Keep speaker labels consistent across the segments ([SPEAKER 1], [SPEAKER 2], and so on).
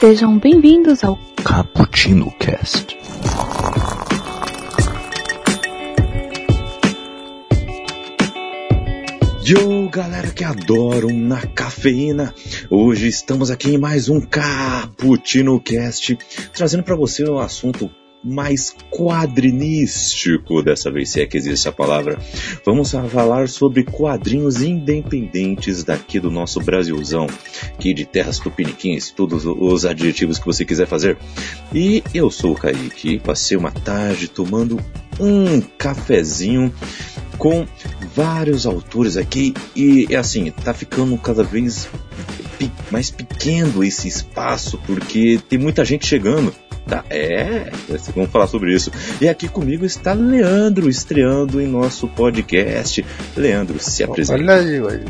[SPEAKER 1] Sejam bem-vindos ao
[SPEAKER 2] Cappuccino Cast. Yo, galera que adoram na cafeína. Hoje estamos aqui em mais um Cappuccino Cast, trazendo para você o assunto mais quadrinístico, dessa vez se é que existe a palavra. Vamos falar sobre quadrinhos independentes daqui do nosso Brasilzão, aqui de terras tupiniquins, todos os adjetivos que você quiser fazer. E eu sou o Kaique, passei uma tarde tomando um cafezinho com vários autores aqui e é assim, tá ficando cada vez mais pequeno esse espaço porque tem muita gente chegando. Tá, é, vamos falar sobre isso. E aqui comigo está Leandro, estreando em nosso podcast. Leandro, se apresenta.
[SPEAKER 3] Olha aí, aí.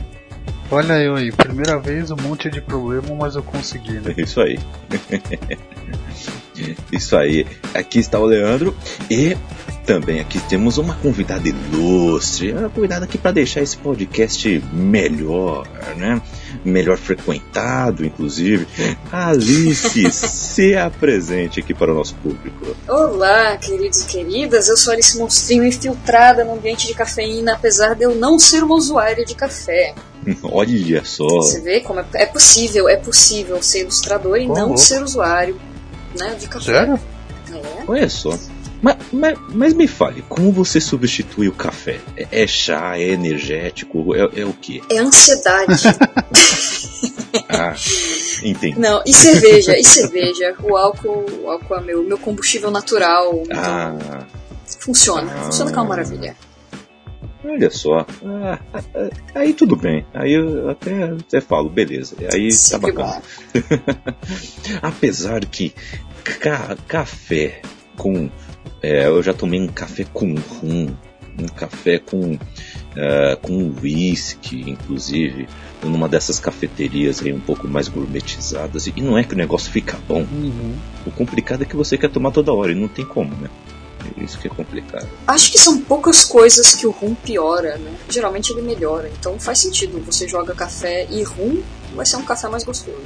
[SPEAKER 3] Olha eu aí, primeira vez um monte de problema, mas eu consegui, né?
[SPEAKER 2] Isso aí. Isso aí. Aqui está o Leandro e também aqui temos uma convidada ilustre, uma convidada aqui para deixar esse podcast melhor, né? Melhor frequentado, inclusive. Alice, se apresente aqui para o nosso público.
[SPEAKER 4] Olá, queridos e queridas. Eu sou Alice Monstrinho infiltrada no ambiente de cafeína, apesar de eu não ser uma usuária de café.
[SPEAKER 2] Olha só.
[SPEAKER 4] Você vê como é, é possível, é possível ser ilustrador e
[SPEAKER 3] Como
[SPEAKER 4] não ser usuário né, de café.
[SPEAKER 3] Sério?
[SPEAKER 4] É.
[SPEAKER 2] Olha só. Mas, mas, mas me fale, como você substitui o café? É, é chá, é energético, é, é o quê?
[SPEAKER 4] É ansiedade.
[SPEAKER 2] Ah, entendi.
[SPEAKER 4] não, e cerveja, e cerveja. O álcool, o álcool é meu, meu combustível natural. Então
[SPEAKER 2] Ah,
[SPEAKER 4] funciona,
[SPEAKER 2] Ah.
[SPEAKER 4] funciona é uma maravilha.
[SPEAKER 2] olha só. Ah, ah, aí tudo bem. Aí eu até, até falo, beleza. Aí
[SPEAKER 4] Sim,
[SPEAKER 2] tá bacana. Apesar que ca- café com. É, eu já tomei um café com rum, um café com, é, com whisky, inclusive, numa dessas cafeterias aí um pouco mais gourmetizadas. E não é que o negócio fica bom.
[SPEAKER 3] Uhum.
[SPEAKER 2] O complicado é que você quer tomar toda hora e não tem como, né? É Isso que é complicado.
[SPEAKER 4] Acho que são poucas coisas que o rum piora, né? Geralmente ele melhora. Então faz sentido. Você joga café e rum, vai ser um café mais gostoso.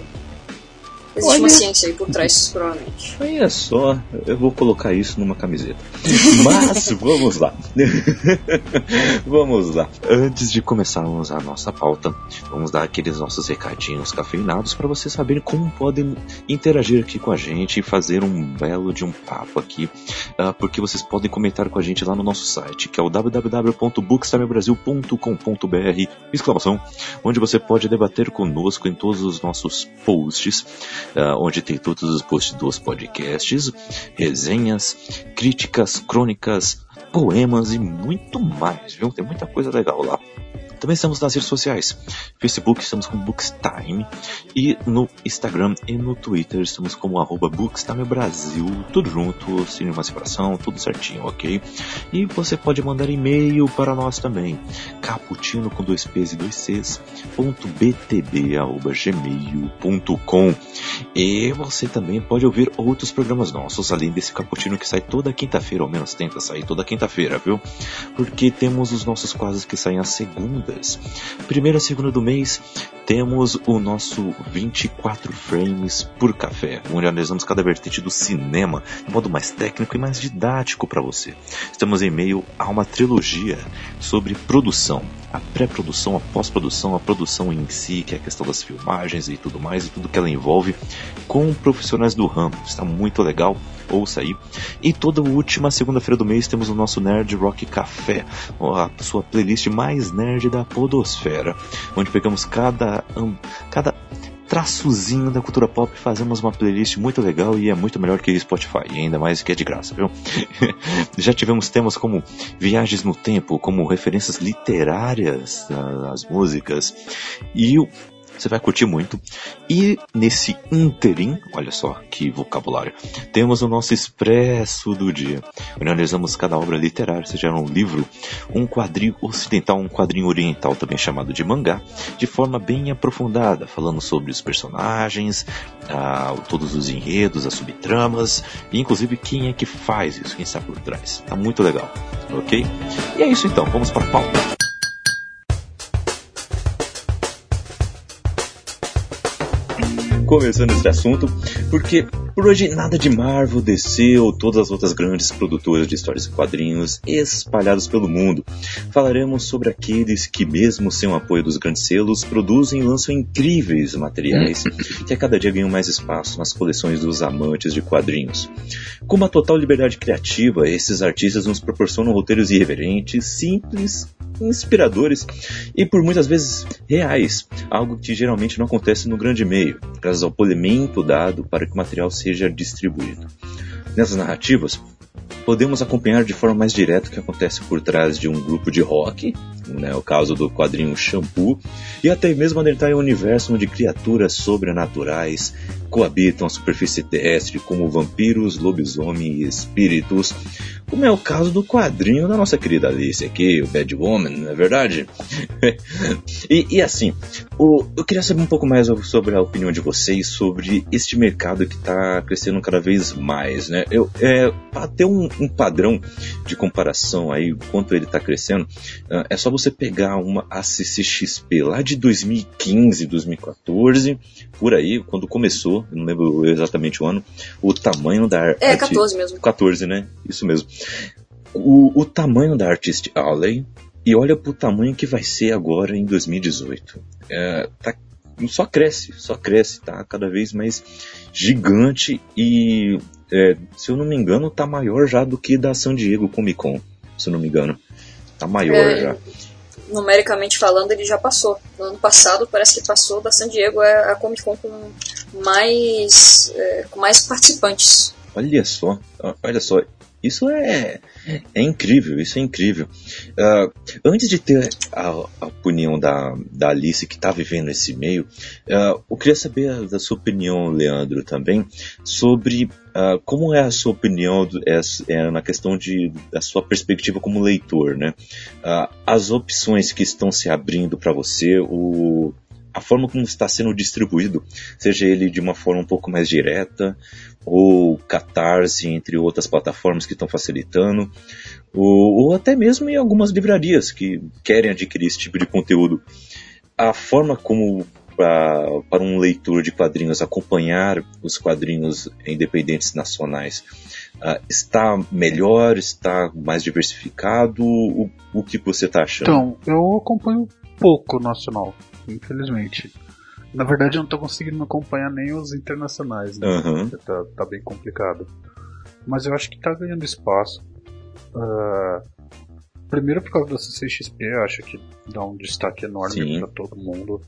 [SPEAKER 4] Existe
[SPEAKER 2] Olha.
[SPEAKER 4] uma ciência aí por trás, provavelmente.
[SPEAKER 2] Olha só, eu vou colocar isso numa camiseta. Mas vamos lá. vamos lá. Antes de começarmos a nossa pauta, vamos dar aqueles nossos recadinhos cafeinados para vocês saberem como podem interagir aqui com a gente e fazer um belo de um papo aqui, ah, porque vocês podem comentar com a gente lá no nosso site, que é o www.bookstamebrasil.com.br, exclamação, onde você pode debater conosco em todos os nossos posts, ah, onde tem todos os posts dos podcasts, resenhas, críticas, crônicas, poemas e muito mais, viu? Tem muita coisa legal lá. Também estamos nas redes sociais. Facebook estamos com Bookstime e no Instagram e no Twitter estamos como arroba Bookstime Brasil, tudo junto, nenhuma separação, tudo certinho, ok? E você pode mandar e-mail para nós também, caputino com dois P's e dois C's, ponto btb, arroba gmail.com. E você também pode ouvir outros programas nossos, além desse cappuccino que sai toda quinta-feira, ao menos tenta sair toda quinta-feira, viu? Porque temos os nossos quadros que saem às segundas. Primeira segunda do mês, temos o nosso 24 frames por café, onde analisamos cada vertente do cinema de modo mais técnico e mais didático para você. Estamos em meio a uma trilogia sobre produção, a pré-produção, a pós-produção, a produção em si, que é a questão das filmagens e tudo mais, e tudo que ela envolve, com profissionais do ramo. Está muito legal, ouça aí. E toda última segunda-feira do mês temos o nosso Nerd Rock Café, a sua playlist mais nerd da podosfera, onde pegamos cada, cada traçozinho da cultura pop fazemos uma playlist muito legal e é muito melhor que Spotify, ainda mais que é de graça, viu? Já tivemos temas como viagens no tempo, como referências literárias das músicas, e o você vai curtir muito. E nesse interim, olha só que vocabulário, temos o nosso expresso do dia, onde analisamos cada obra literária, seja um livro, um quadrinho ocidental, um quadrinho oriental, também chamado de mangá, de forma bem aprofundada, falando sobre os personagens, ah, todos os enredos, as subtramas, e inclusive quem é que faz isso, quem está por trás. Tá muito legal, ok? E é isso então, vamos para a pauta. Começando esse assunto, porque por hoje nada de Marvel, DC ou todas as outras grandes produtoras de histórias e quadrinhos espalhados pelo mundo. Falaremos sobre aqueles que, mesmo sem o apoio dos grandes selos, produzem e lançam incríveis materiais que a cada dia ganham mais espaço nas coleções dos amantes de quadrinhos. Com uma total liberdade criativa, esses artistas nos proporcionam roteiros irreverentes, simples, inspiradores e por muitas vezes reais, algo que geralmente não acontece no grande meio, graças ao polimento dado para que o material seja distribuído. Nessas narrativas, podemos acompanhar de forma mais direta o que acontece por trás de um grupo de rock, né, o caso do quadrinho Shampoo, e até mesmo adentrar em um universo onde criaturas sobrenaturais coabitam a superfície terrestre, como vampiros, lobisomem e espíritos, como é o caso do quadrinho da nossa querida Alice aqui, o Bad Woman, não é verdade? e, e, assim, o, eu queria saber um pouco mais sobre a opinião de vocês sobre este mercado que está crescendo cada vez mais, né? Eu, é, para ter um, um, padrão de comparação aí, quanto ele está crescendo, uh, é só você pegar uma ACCXP lá de 2015, 2014, por aí, quando começou, não lembro exatamente o ano, o tamanho da...
[SPEAKER 4] É, 14 mesmo.
[SPEAKER 2] 14, né? Isso mesmo. O, o tamanho da Artist Alley e olha pro tamanho que vai ser agora em 2018. É, tá, só cresce, só cresce, tá cada vez mais gigante e, é, se eu não me engano, tá maior já do que da San Diego Comic Con, se eu não me engano. Tá maior é, já.
[SPEAKER 4] Numericamente falando, ele já passou. No ano passado parece que passou da San Diego é a Comic Con com mais, é, com mais participantes.
[SPEAKER 2] Olha só, olha só, isso é, é incrível, isso é incrível. Uh, antes de ter a, a, opinião da, da Alice que está vivendo esse meio, uh, eu queria saber da sua opinião, Leandro, também, sobre uh, como é a sua opinião é, é, na questão de, da sua perspectiva como leitor, né? as opções que estão se abrindo para você, o, a forma como está sendo distribuído, seja ele de uma forma um pouco mais direta, ou Catarse, entre outras plataformas que estão facilitando, ou, ou até mesmo em algumas livrarias que querem adquirir esse tipo de conteúdo. A forma como para, para um leitor de quadrinhos acompanhar os quadrinhos independentes nacionais uh, está melhor, está mais diversificado? O, o que você está achando?
[SPEAKER 3] Então, eu acompanho pouco nacional infelizmente. Na verdade, eu não tô conseguindo acompanhar nem os internacionais, né?
[SPEAKER 2] Uhum.
[SPEAKER 3] Tá, tá, bem complicado. Mas eu acho que tá ganhando espaço. Uh, primeiro por causa da CCXP, eu acho que dá um destaque enorme para todo mundo.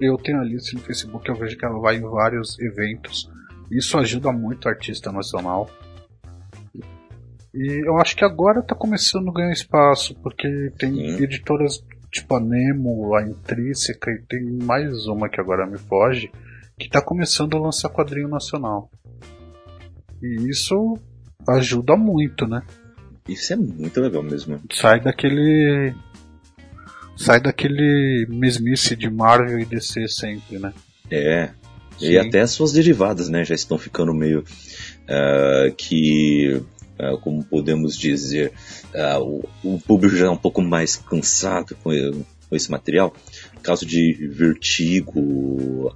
[SPEAKER 3] Eu tenho a lista no Facebook, eu vejo que ela vai em vários eventos. Isso ajuda muito o artista nacional. E eu acho que agora tá começando a ganhar espaço, porque tem Sim. editoras tipo a Nemo, a Intrínseca e tem mais uma que agora me foge, que está começando a lançar quadrinho nacional. E isso ajuda muito, né?
[SPEAKER 2] Isso é muito legal mesmo.
[SPEAKER 3] Sai daquele. Sai daquele mesmice de Marvel e DC sempre, né?
[SPEAKER 2] É. Sim. E até as suas derivadas, né? Já estão ficando meio. Uh, que Uh, como podemos dizer, uh, o, o, público já é um pouco mais cansado com, com esse material. Caso de Vertigo,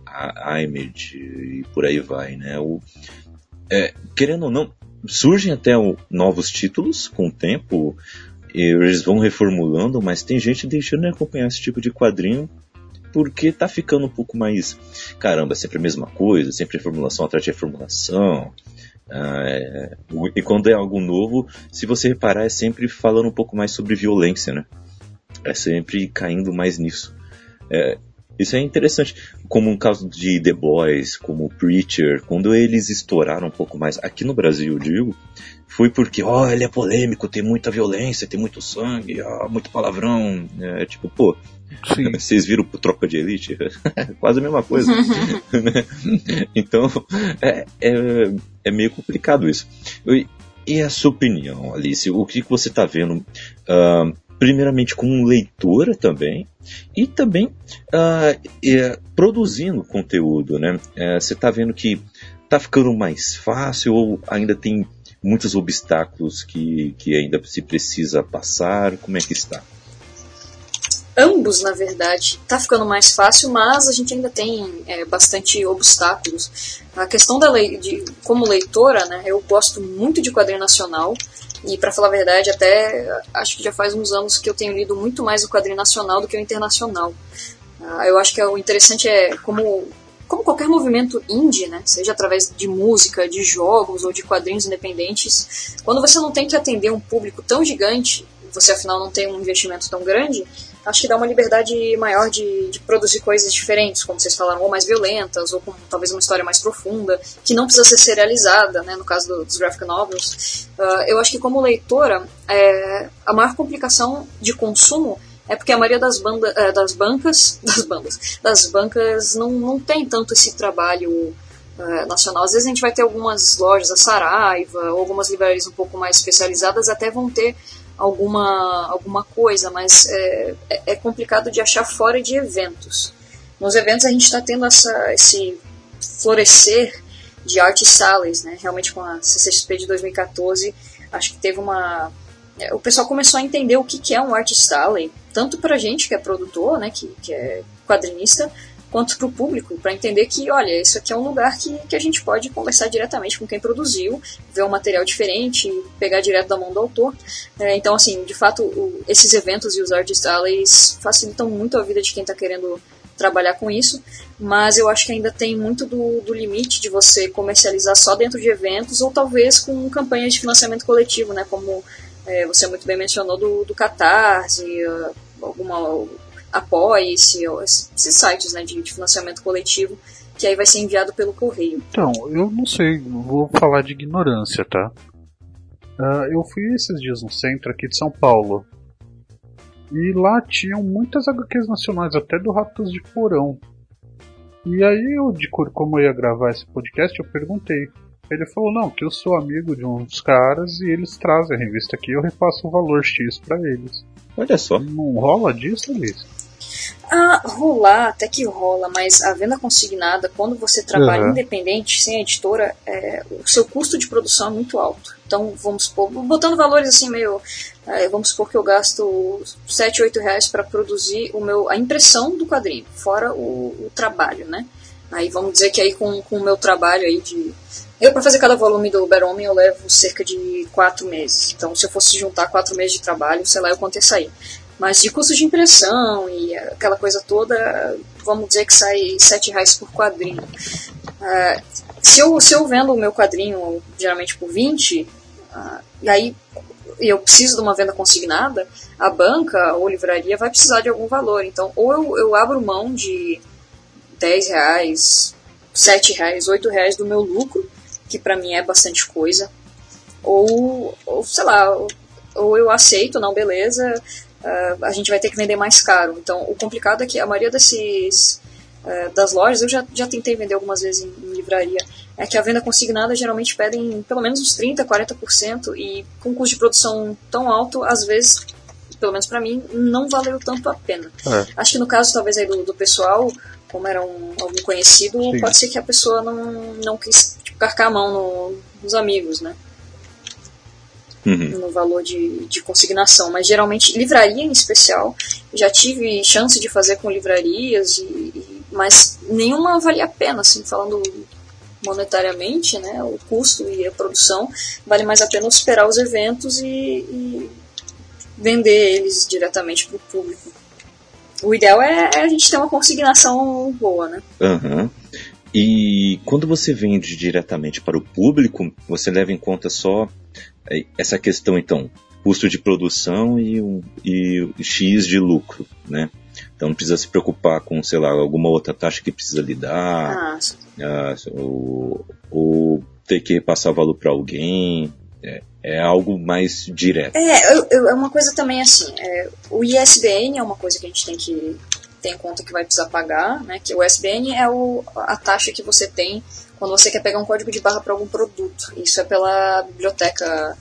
[SPEAKER 2] Image e por aí vai, né? O, é, querendo ou não, surgem até o, novos títulos com o tempo, eles vão reformulando, mas tem gente deixando de acompanhar esse tipo de quadrinho porque tá ficando um pouco mais. Caramba, sempre a mesma coisa, sempre reformulação atrás de reformulação. Ah, é, e quando é algo novo, se você reparar, é sempre falando um pouco mais sobre violência, né? É sempre caindo mais nisso. É, isso é interessante, como um caso de The Boys, como Preacher, quando eles estouraram um pouco mais, aqui no Brasil, eu digo, foi porque, ó, oh, ele é polêmico, tem muita violência, tem muito sangue, oh, muito palavrão, é tipo, pô, Sim. Vocês viram o Tropa de Elite? Quase a mesma coisa. Né? então, é, é, é, meio complicado isso. E a sua opinião, Alice? O que, que você está vendo? Uh, primeiramente como leitora também, e também uh, é, produzindo conteúdo, né? É, você está vendo que está ficando mais fácil ou ainda tem muitos obstáculos que, que ainda se precisa passar? Como é que está?
[SPEAKER 4] ambos, na verdade, tá ficando mais fácil, mas a gente ainda tem é, bastante obstáculos. A questão da lei, de como leitora, né, eu gosto muito de quadrinho nacional e para falar a verdade, até acho que já faz uns anos que eu tenho lido muito mais o quadrinho nacional do que o internacional. Uh, eu acho que o interessante é como como qualquer movimento indie, né, seja através de música, de jogos ou de quadrinhos independentes, quando você não tem que atender um público tão gigante, você afinal não tem um investimento tão grande, acho que dá uma liberdade maior de, de, produzir coisas diferentes, como vocês falaram, ou mais violentas, ou com talvez uma história mais profunda, que não precisa ser serializada, né, no caso do, dos graphic novels. Uh, eu acho que como leitora, é, a maior complicação de consumo é porque a maioria das, banda, é, das bancas, das bandas, das bancas não, não tem tanto esse trabalho é, nacional. Às vezes a gente vai ter algumas lojas, a Saraiva, ou algumas livrarias um pouco mais especializadas até vão ter alguma, alguma coisa, mas é, é, é complicado de achar fora de eventos. Nos eventos a gente está tendo essa, esse florescer de arte salas, né? Realmente com a CCXP de 2014, acho que teve uma é, o pessoal começou a entender o que, que é um art style, tanto para gente que é produtor, né, que, que é quadrinista, quanto para o público, para entender que, olha, isso aqui é um lugar que, que a gente pode conversar diretamente com quem produziu, ver um material diferente, pegar direto da mão do autor. É, então, assim, de fato, o, esses eventos e os art styles facilitam muito a vida de quem está querendo trabalhar com isso, mas eu acho que ainda tem muito do, do limite de você comercializar só dentro de eventos ou talvez com campanhas de financiamento coletivo, né, como é, você muito bem mencionou do, do Catarse, uh, alguma Apoie-se, esses sites né, de, de financiamento coletivo, que aí vai ser enviado pelo correio.
[SPEAKER 3] Então, eu não sei, vou falar de ignorância, tá? Uh, eu fui esses dias no centro aqui de São Paulo. E lá tinham muitas HQs nacionais, até do Ratos de Porão. E aí eu, de como eu ia gravar esse podcast, eu perguntei. Ele falou, não, que eu sou amigo de uns caras e eles trazem a revista aqui eu repasso o valor X para eles.
[SPEAKER 2] Olha só.
[SPEAKER 3] Não rola disso, Liz?
[SPEAKER 4] Ah, rolar até que rola, mas a venda consignada, quando você trabalha uhum. independente, sem editora, é, o seu custo de produção é muito alto. Então, vamos supor, botando valores assim meio. É, vamos supor que eu gasto 7, 8 reais para produzir o meu, a impressão do quadrinho, fora o, o trabalho, né? Aí vamos dizer que aí com, com o meu trabalho aí de eu, para fazer cada volume do Uber-Homem, eu levo cerca de quatro meses. Então, se eu fosse juntar quatro meses de trabalho, sei lá, eu quanto ia sair. Mas de custo de impressão e aquela coisa toda, vamos dizer que sai sete reais por quadrinho. Uh, se, eu, se eu vendo o meu quadrinho, geralmente por 20, uh, e aí eu preciso de uma venda consignada, a banca ou livraria vai precisar de algum valor. Então, ou eu, eu abro mão de 10 reais, 7 reais, 8 reais do meu lucro que para mim é bastante coisa, ou, ou sei lá, ou eu aceito, não, beleza, uh, a gente vai ter que vender mais caro. Então, o complicado é que a maioria desses uh, das lojas, eu já, já tentei vender algumas vezes em, em, livraria, é que a venda consignada geralmente pedem pelo menos uns 30%, 40%, e com custo de produção tão alto, às vezes, pelo menos para mim, não valeu tanto a pena. É. Acho que no caso, talvez, aí do, do pessoal, como era um, algum conhecido, Sim. pode ser que a pessoa não, não quis carcar a mão no, nos amigos, né? Uhum. No valor de, de consignação. Mas geralmente, livraria em especial, já tive chance de fazer com livrarias, e, e, mas nenhuma valia a pena, assim, falando monetariamente, né? O custo e a produção, vale mais a pena esperar os eventos e, e vender eles diretamente para o público. O ideal é, é, a gente ter uma consignação boa, né?
[SPEAKER 2] Uhum. E quando você vende diretamente para o público, você leva em conta só essa questão, então, custo de produção e, um, e X de lucro, né? Então não precisa se preocupar com, sei lá, alguma outra taxa que precisa lidar, ah. ah ou, ou, ter que passar o valor para alguém. É, é, algo mais direto.
[SPEAKER 4] É, eu, eu, é uma coisa também assim, é, o ISBN é uma coisa que a gente tem que tem conta que vai precisar pagar, né? Que o SBN é o, a taxa que você tem quando você quer pegar um código de barra para algum produto. Isso é pela biblioteca,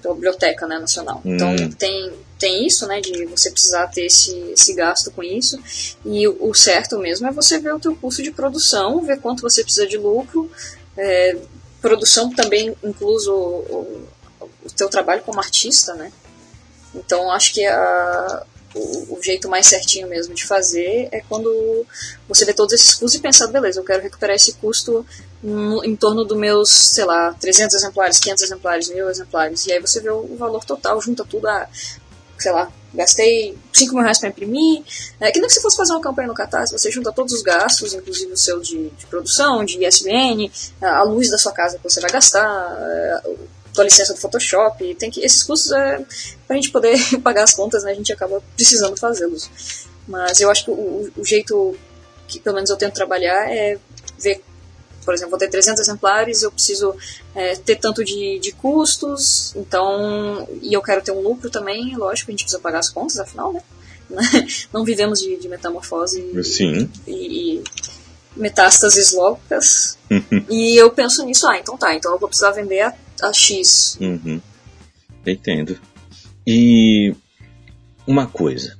[SPEAKER 4] pela biblioteca né, nacional. Hum. Então tem tem isso, né, de você precisar ter esse, esse gasto com isso. E o, o certo mesmo é você ver o teu custo de produção, ver quanto você precisa de lucro. É, produção também incluso o, o, o teu trabalho como artista, né? Então acho que a, o, o, jeito mais certinho mesmo de fazer é quando você vê todos esses custos e pensa, beleza, eu quero recuperar esse custo no, em torno dos meus, sei lá, 300 exemplares, 500 exemplares, mil exemplares. E aí você vê o, o valor total, junta tudo a, sei lá, gastei 5 mil reais para imprimir. É que nem você fosse fazer uma campanha no Catarse, você junta todos os gastos, inclusive o seu de, de produção, de ISBN, a luz da sua casa que você vai gastar, tua licença do Photoshop, tem que esses custos é para a gente poder pagar as contas, né? A gente acaba precisando fazê-los. Mas eu acho que o, o, jeito que pelo menos eu tento trabalhar é ver, por exemplo, vou ter 300 exemplares, eu preciso é, ter tanto de, de custos, então e eu quero ter um lucro também, lógico, a gente precisa pagar as contas, afinal, né? Não vivemos de, de metamorfose
[SPEAKER 2] Sim.
[SPEAKER 4] e, e metástases loucas. e eu penso nisso, ah, então tá, então eu vou precisar vender a a X.
[SPEAKER 2] Uhum. Entendo. E uma coisa,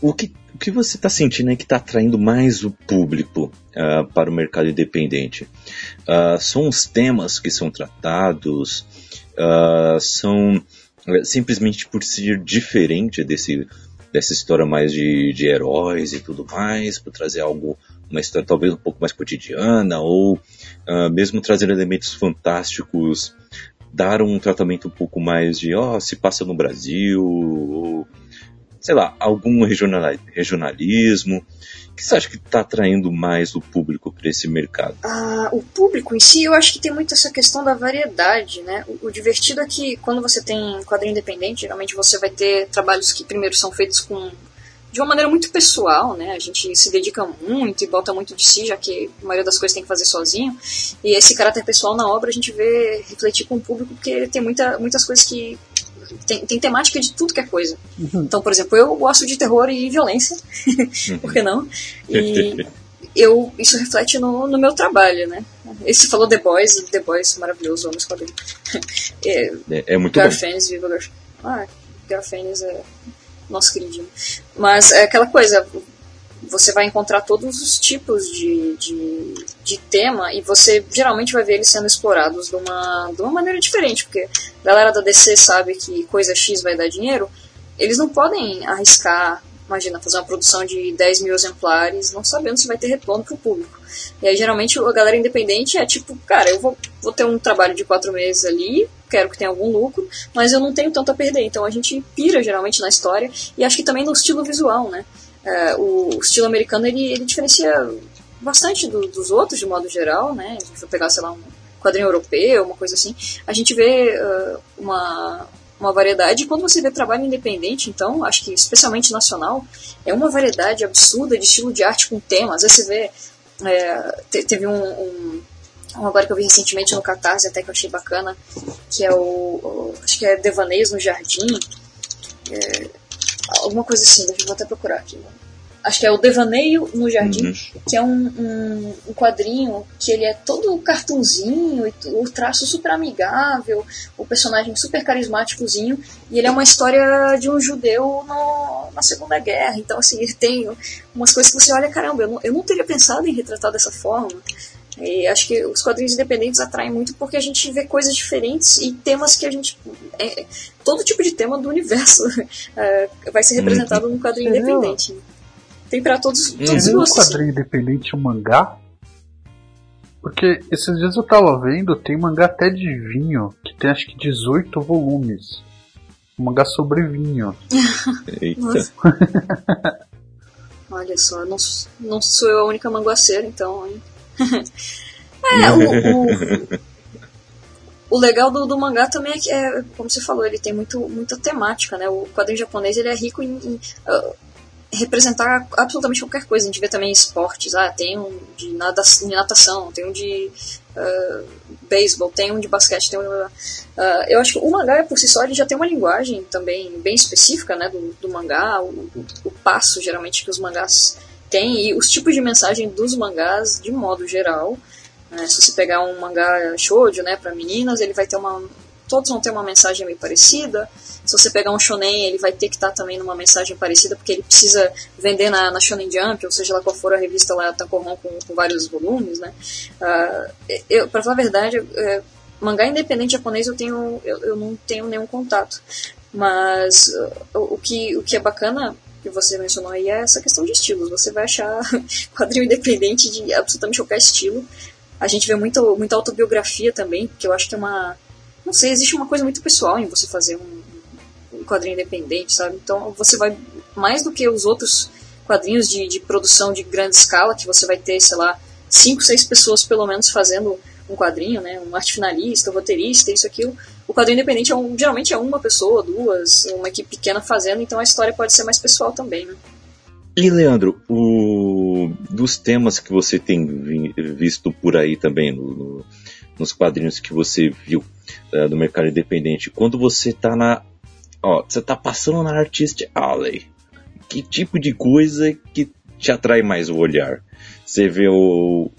[SPEAKER 2] o que, o que você está sentindo aí que está atraindo mais o público uh, para o mercado independente? Uh, são os temas que são tratados? Uh, são é, simplesmente por ser diferente desse, dessa história mais de, de heróis e tudo mais, por trazer algo, uma história talvez um pouco mais cotidiana, ou mesmo trazer elementos fantásticos dar um tratamento um pouco mais de, ó, oh, se passa no Brasil, ou, sei lá, algum regionalismo. O que você acha que está atraindo mais o público para esse mercado?
[SPEAKER 4] Ah, o público em si, eu acho que tem muito essa questão da variedade, né? O, o divertido é que quando você tem quadrinho independente, geralmente você vai ter trabalhos que primeiro são feitos com de uma maneira muito pessoal, né? A gente se dedica muito e bota muito de si, já que a maioria das coisas tem que fazer sozinho. E esse caráter pessoal na obra a gente vê refletir com o público, porque tem muita, muitas coisas que. Tem, tem temática de tudo que é coisa. Uhum. Então, por exemplo, eu gosto de terror e violência, por que não? E eu, isso reflete no, no meu trabalho, né? Esse falou The Boys, The Boys maravilhoso, amo esse quadrinho.
[SPEAKER 2] é, é, é muito
[SPEAKER 4] Garfênis, viva Garfênis. Ah, Garfênis é nosso queridinho. Mas é aquela coisa, você vai encontrar todos os tipos de, de, de, tema e você geralmente vai ver eles sendo explorados de uma, de uma maneira diferente, porque a galera da DC sabe que coisa X vai dar dinheiro, eles não podem arriscar, imagina, fazer uma produção de 10 mil exemplares não sabendo se vai ter retorno para o público. E aí geralmente a galera independente é tipo, cara, eu vou, vou ter um trabalho de quatro meses ali, quero que tenha algum lucro, mas eu não tenho tanto a perder. Então a gente pira geralmente na história e acho que também no estilo visual, né? É, o, estilo americano ele, ele diferencia bastante do, dos outros de modo geral, né? Se for pegar, sei lá, um quadrinho europeu, uma coisa assim, a gente vê uh, uma, uma variedade. E quando você vê trabalho independente, então, acho que especialmente nacional, é uma variedade absurda de estilo de arte com temas. Vezes você vê. É, teve um, um um agora que eu vi recentemente no Catarse, até que eu achei bacana, que é o, o acho que é Devaneios no Jardim, é, alguma coisa assim, deixa eu até procurar aqui. Acho que é o Devaneio no Jardim, uhum. que é um, um, um, quadrinho que ele é todo cartunzinho, o traço super amigável, o personagem super carismáticozinho, e ele é uma história de um judeu no, na Segunda Guerra. Então, assim, ele tem umas coisas que você olha, caramba, eu não, eu não teria pensado em retratar dessa forma. E acho que os quadrinhos independentes atraem muito porque a gente vê coisas diferentes e temas que a gente. É, todo tipo de tema do universo é, vai ser representado num quadrinho Você independente. Tem para todos, todos
[SPEAKER 3] os gostos. um quadrinho independente um mangá? Porque esses dias eu tava vendo, tem mangá até de vinho, que tem acho que 18 volumes. Um mangá sobre vinho.
[SPEAKER 2] Eita.
[SPEAKER 4] Olha só, não, não sou eu a única manguaceira, então. Hein? é, o, o, o, legal do, do mangá também é que, é, como você falou, ele tem muito, muita temática, né? O quadrinho japonês ele é rico em, em uh, representar absolutamente qualquer coisa. A gente vê também esportes, ah, tem um de, nada, de natação, tem um de uh, beisebol, tem um de basquete, tem um de, uh, eu acho que o mangá por si só ele já tem uma linguagem também bem específica, né, do, do mangá, o, o, o passo geralmente que os mangás tem e os tipos de mensagem dos mangás de modo geral. Né? Se você pegar um mangá shoujo, né, para meninas, ele vai ter uma todos vão ter uma mensagem meio parecida. Se você pegar um shonen, ele vai ter que estar tá também numa mensagem parecida, porque ele precisa vender na, na Shonen Jump, ou seja lá qual for a revista lá, Tankohon com, com vários volumes, né? Uh, eu, pra falar a verdade, é, mangá independente japonês eu tenho eu, eu não tenho nenhum contato. Mas uh, o, que, o que é bacana que você mencionou aí é essa questão de estilos. Você vai achar quadrinho independente de absolutamente qualquer estilo. A gente vê muito, muita autobiografia também, que eu acho que é uma. Não sei, existe uma coisa muito pessoal em você fazer um, um quadrinho independente, sabe? Então você vai. Mais do que os outros quadrinhos de, de produção de grande escala, que você vai ter, sei lá, cinco, seis pessoas pelo menos fazendo um quadrinho, né? Um arte finalista, um roteirista, isso, aquilo. O quadrinho independente é um, geralmente é uma pessoa, duas, uma equipe pequena fazendo, então a história pode ser mais pessoal também, né?
[SPEAKER 2] E Leandro, o, dos temas que você tem visto por aí também, no, no, nos quadrinhos que você viu uh, do mercado independente, quando você está na. Ó, você tá passando na Artist Alley, que tipo de coisa que te atrai mais o olhar? Você vê o,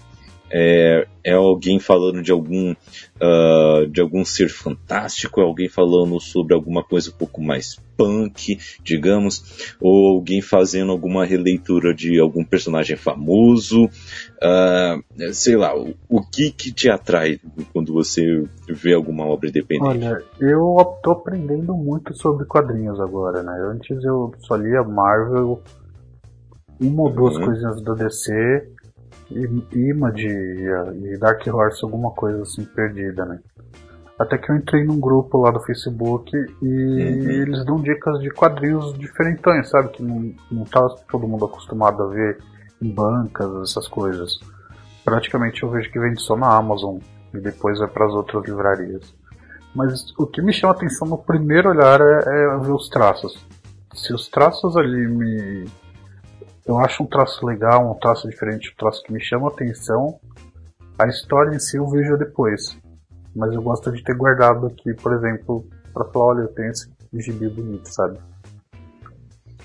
[SPEAKER 2] é, é alguém falando de algum uh, de algum ser fantástico, é alguém falando sobre alguma coisa um pouco mais punk, digamos, ou alguém fazendo alguma releitura de algum personagem famoso, uh, sei lá, o, o, que que te atrai quando você vê alguma obra independente?
[SPEAKER 3] Olha, eu estou aprendendo muito sobre quadrinhos agora, né? Antes eu só lia Marvel, uma ou duas uhum. coisinhas da DC Image e Dark Horse, alguma coisa assim perdida, né? Até que eu entrei num grupo lá do Facebook e uhum. eles dão dicas de quadrinhos diferentões, sabe? Que não, não tá todo mundo acostumado a ver em bancas, essas coisas. Praticamente eu vejo que vende só na Amazon e depois vai para as outras livrarias. Mas o que me chama atenção no primeiro olhar é, é ver os traços. Se os traços ali me eu acho um traço legal, um traço diferente, um traço que me chama a atenção. A história em si eu vejo depois. Mas eu gosto de ter guardado aqui, por exemplo, para falar, olha, eu tenho esse gibi bonito, sabe?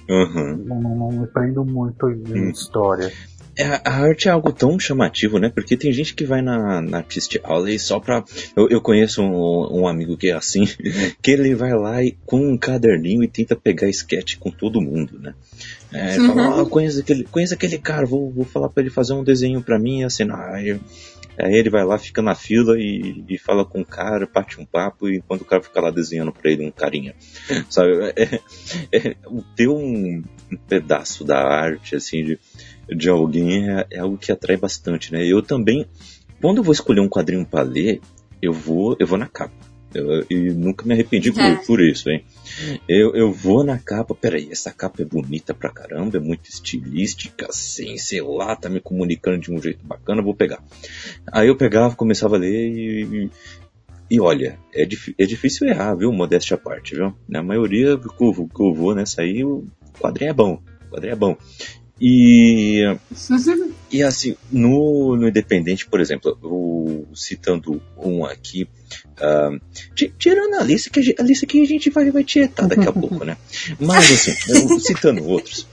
[SPEAKER 2] Uhum.
[SPEAKER 3] Não, não, não, me prendo muito em uhum. história.
[SPEAKER 2] É, a arte é algo tão chamativo, né? Porque tem gente que vai na, na Artist Alley só pra. Eu, eu conheço um, um, amigo que é assim, que ele vai lá e, com um caderninho e tenta pegar sketch com todo mundo, né? É, uhum. fala, ah, conheço, aquele, conheço aquele cara, vou, vou falar para ele fazer um desenho para mim e assinar. Aí, aí ele vai lá, fica na fila e, e fala com o cara, parte um papo, e enquanto o cara fica lá desenhando pra ele um carinha. Sabe? É, é, ter um, um pedaço da arte, assim, de de alguém é, é, algo que atrai bastante, né? Eu também, quando eu vou escolher um quadrinho para ler, eu vou, eu vou na capa. Eu, e nunca me arrependi por, é. por isso, hein? Eu, eu vou na capa, peraí, essa capa é bonita pra caramba, é muito estilística, assim, sei lá, tá me comunicando de um jeito bacana, vou pegar. Aí eu pegava, começava a ler e, e olha, é, é difícil errar, viu? Modéstia à parte, viu? Na maioria que eu, que eu vou nessa aí, o quadrinho é bom. O quadrinho é bom. E, e assim, no, no Independente, por exemplo, eu, citando um aqui, uh, tirando a lista, que a, lista que a gente vai, vai tietar daqui a pouco, né? Mas assim, eu, citando outros,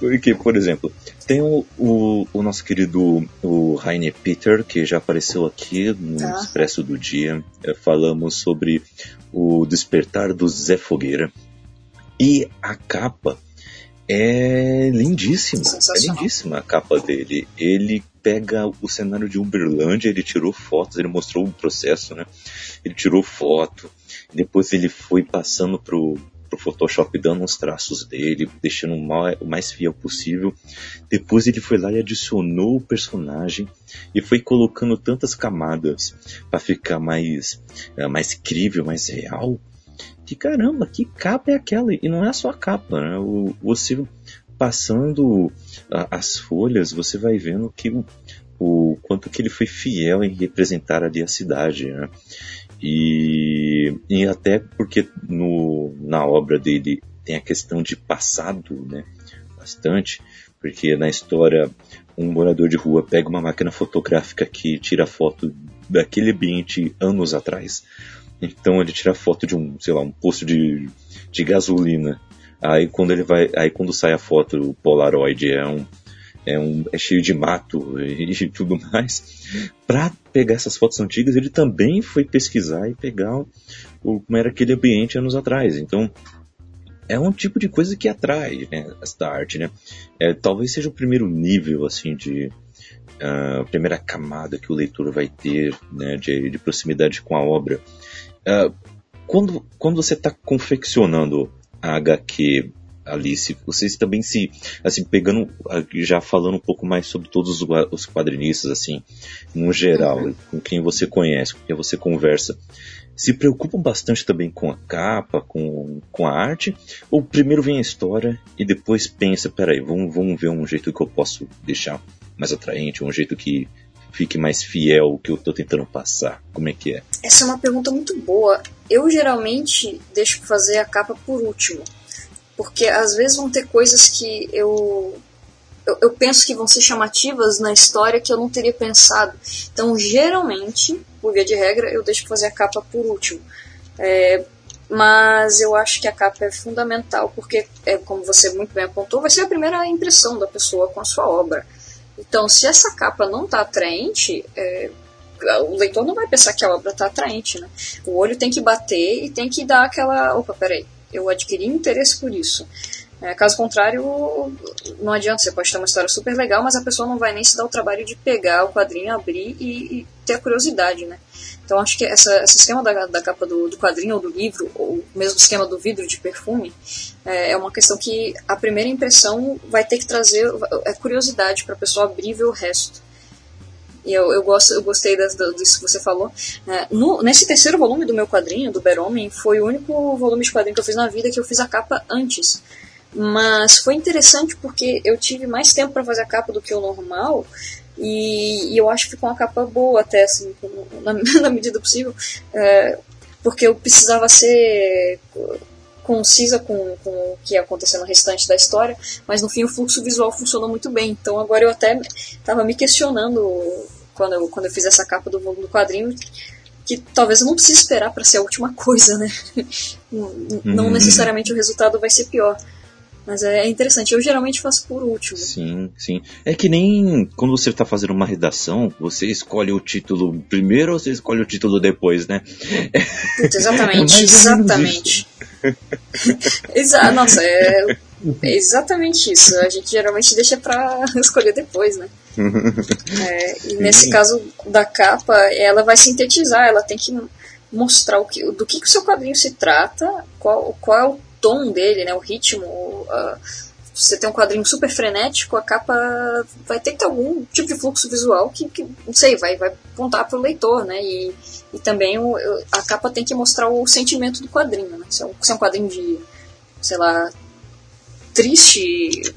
[SPEAKER 2] porque, por exemplo, tem o, o, o, nosso querido o Rainer Peter, que já apareceu aqui no tá. Expresso do Dia, é, falamos sobre o Despertar do Zé Fogueira. E a capa é lindíssima. É lindíssima a capa dele. Ele pega o cenário de Uberlândia, ele tirou fotos, ele mostrou o processo, né? Ele tirou foto, depois ele foi passando pro, pro Photoshop dando uns traços dele, deixando o mais fiel possível. Depois ele foi lá e adicionou o personagem e foi colocando tantas camadas para ficar mais, eh, mais crível, mais real que caramba, que capa é aquela? E não é só a capa, né? O, você passando a, as folhas, você vai vendo que o, o, quanto que ele foi fiel em representar ali a cidade, né? E, e até porque no, na obra dele tem a questão de passado, né? Bastante, porque na história um morador de rua pega uma máquina fotográfica que tira foto daquele ambiente anos atrás então ele tira foto de um, sei lá, um posto de, de gasolina. Aí quando ele vai, aí quando sai a foto, o Polaroid é um é, um, é cheio de mato e, e tudo mais. Para pegar essas fotos antigas, ele também foi pesquisar e pegar o, como era aquele ambiente anos atrás. Então, é um tipo de coisa que atrai né, essa arte, né? É, talvez seja o primeiro nível, assim, de... Uh, a primeira camada que o leitor vai ter né, de, de proximidade com a obra. Uh, quando, quando você está confeccionando a HQ Alice, vocês também se, assim, pegando, já falando um pouco mais sobre todos os quadrinistas, assim, no geral, uhum. com quem você conhece, com quem você conversa, se preocupam bastante também com a capa, com, com a arte, ou primeiro vem a história e depois pensa, peraí, vamos, vamos ver um jeito que eu posso deixar mais atraente, um jeito que fique mais fiel ao que eu estou tentando passar? Como é que é?
[SPEAKER 4] Essa é uma pergunta muito boa. Eu geralmente deixo fazer a capa por último. Porque às vezes vão ter coisas que eu, eu, eu penso que vão ser chamativas na história que eu não teria pensado. Então, geralmente, por via de regra, eu deixo fazer a capa por último. É, mas eu acho que a capa é fundamental porque, é, como você muito bem apontou, vai ser a primeira impressão da pessoa com a sua obra. Então, se essa capa não está atraente, é, o leitor não vai pensar que a obra está atraente, né? O olho tem que bater e tem que dar aquela. Opa, peraí, eu adquiri interesse por isso. É, caso contrário, não adianta, você pode ter uma história super legal, mas a pessoa não vai nem se dar o trabalho de pegar o quadrinho, abrir e, e ter a curiosidade, né? Então acho que essa, esse esquema da, da capa do, do, quadrinho ou do livro, ou mesmo esquema do vidro de perfume, é, é uma questão que a primeira impressão vai ter que trazer é curiosidade para a pessoa abrir e ver o resto. E eu, eu, gosto, eu gostei das, disso que você falou. É, no, nesse terceiro volume do meu quadrinho, do Beromen, foi o único volume de quadrinho que eu fiz na vida que eu fiz a capa antes. Mas foi interessante porque eu tive mais tempo para fazer a capa do que o normal. E, e, eu acho que ficou uma capa boa até, assim, na, na medida possível. É, porque eu precisava ser concisa com, com o que ia acontecer no restante da história, mas no fim o fluxo visual funcionou muito bem. Então agora eu até estava me questionando quando eu, quando eu fiz essa capa do, do quadrinho, que talvez eu não precise esperar para ser a última coisa, né? não uhum. necessariamente o resultado vai ser pior. Mas é interessante, eu geralmente faço por último.
[SPEAKER 2] Sim, sim. É que nem quando você está fazendo uma redação, você escolhe o título primeiro ou você escolhe o título depois, né?
[SPEAKER 4] Putz, exatamente, é exatamente. Exa Nossa, é, é exatamente isso. A gente geralmente deixa para escolher depois, né? É, e nesse caso da capa, ela vai sintetizar, ela tem que mostrar o que, do que, que o seu quadrinho se trata, qual, qual é o tom dele, né, o ritmo. Uh, você tem um quadrinho super frenético, a capa vai ter que ter algum tipo de fluxo visual que, que não sei, vai, vai apontar para o leitor, né? E, e também o, a capa tem que mostrar o sentimento do quadrinho, né? Se é um, se é um quadrinho de, sei lá, triste,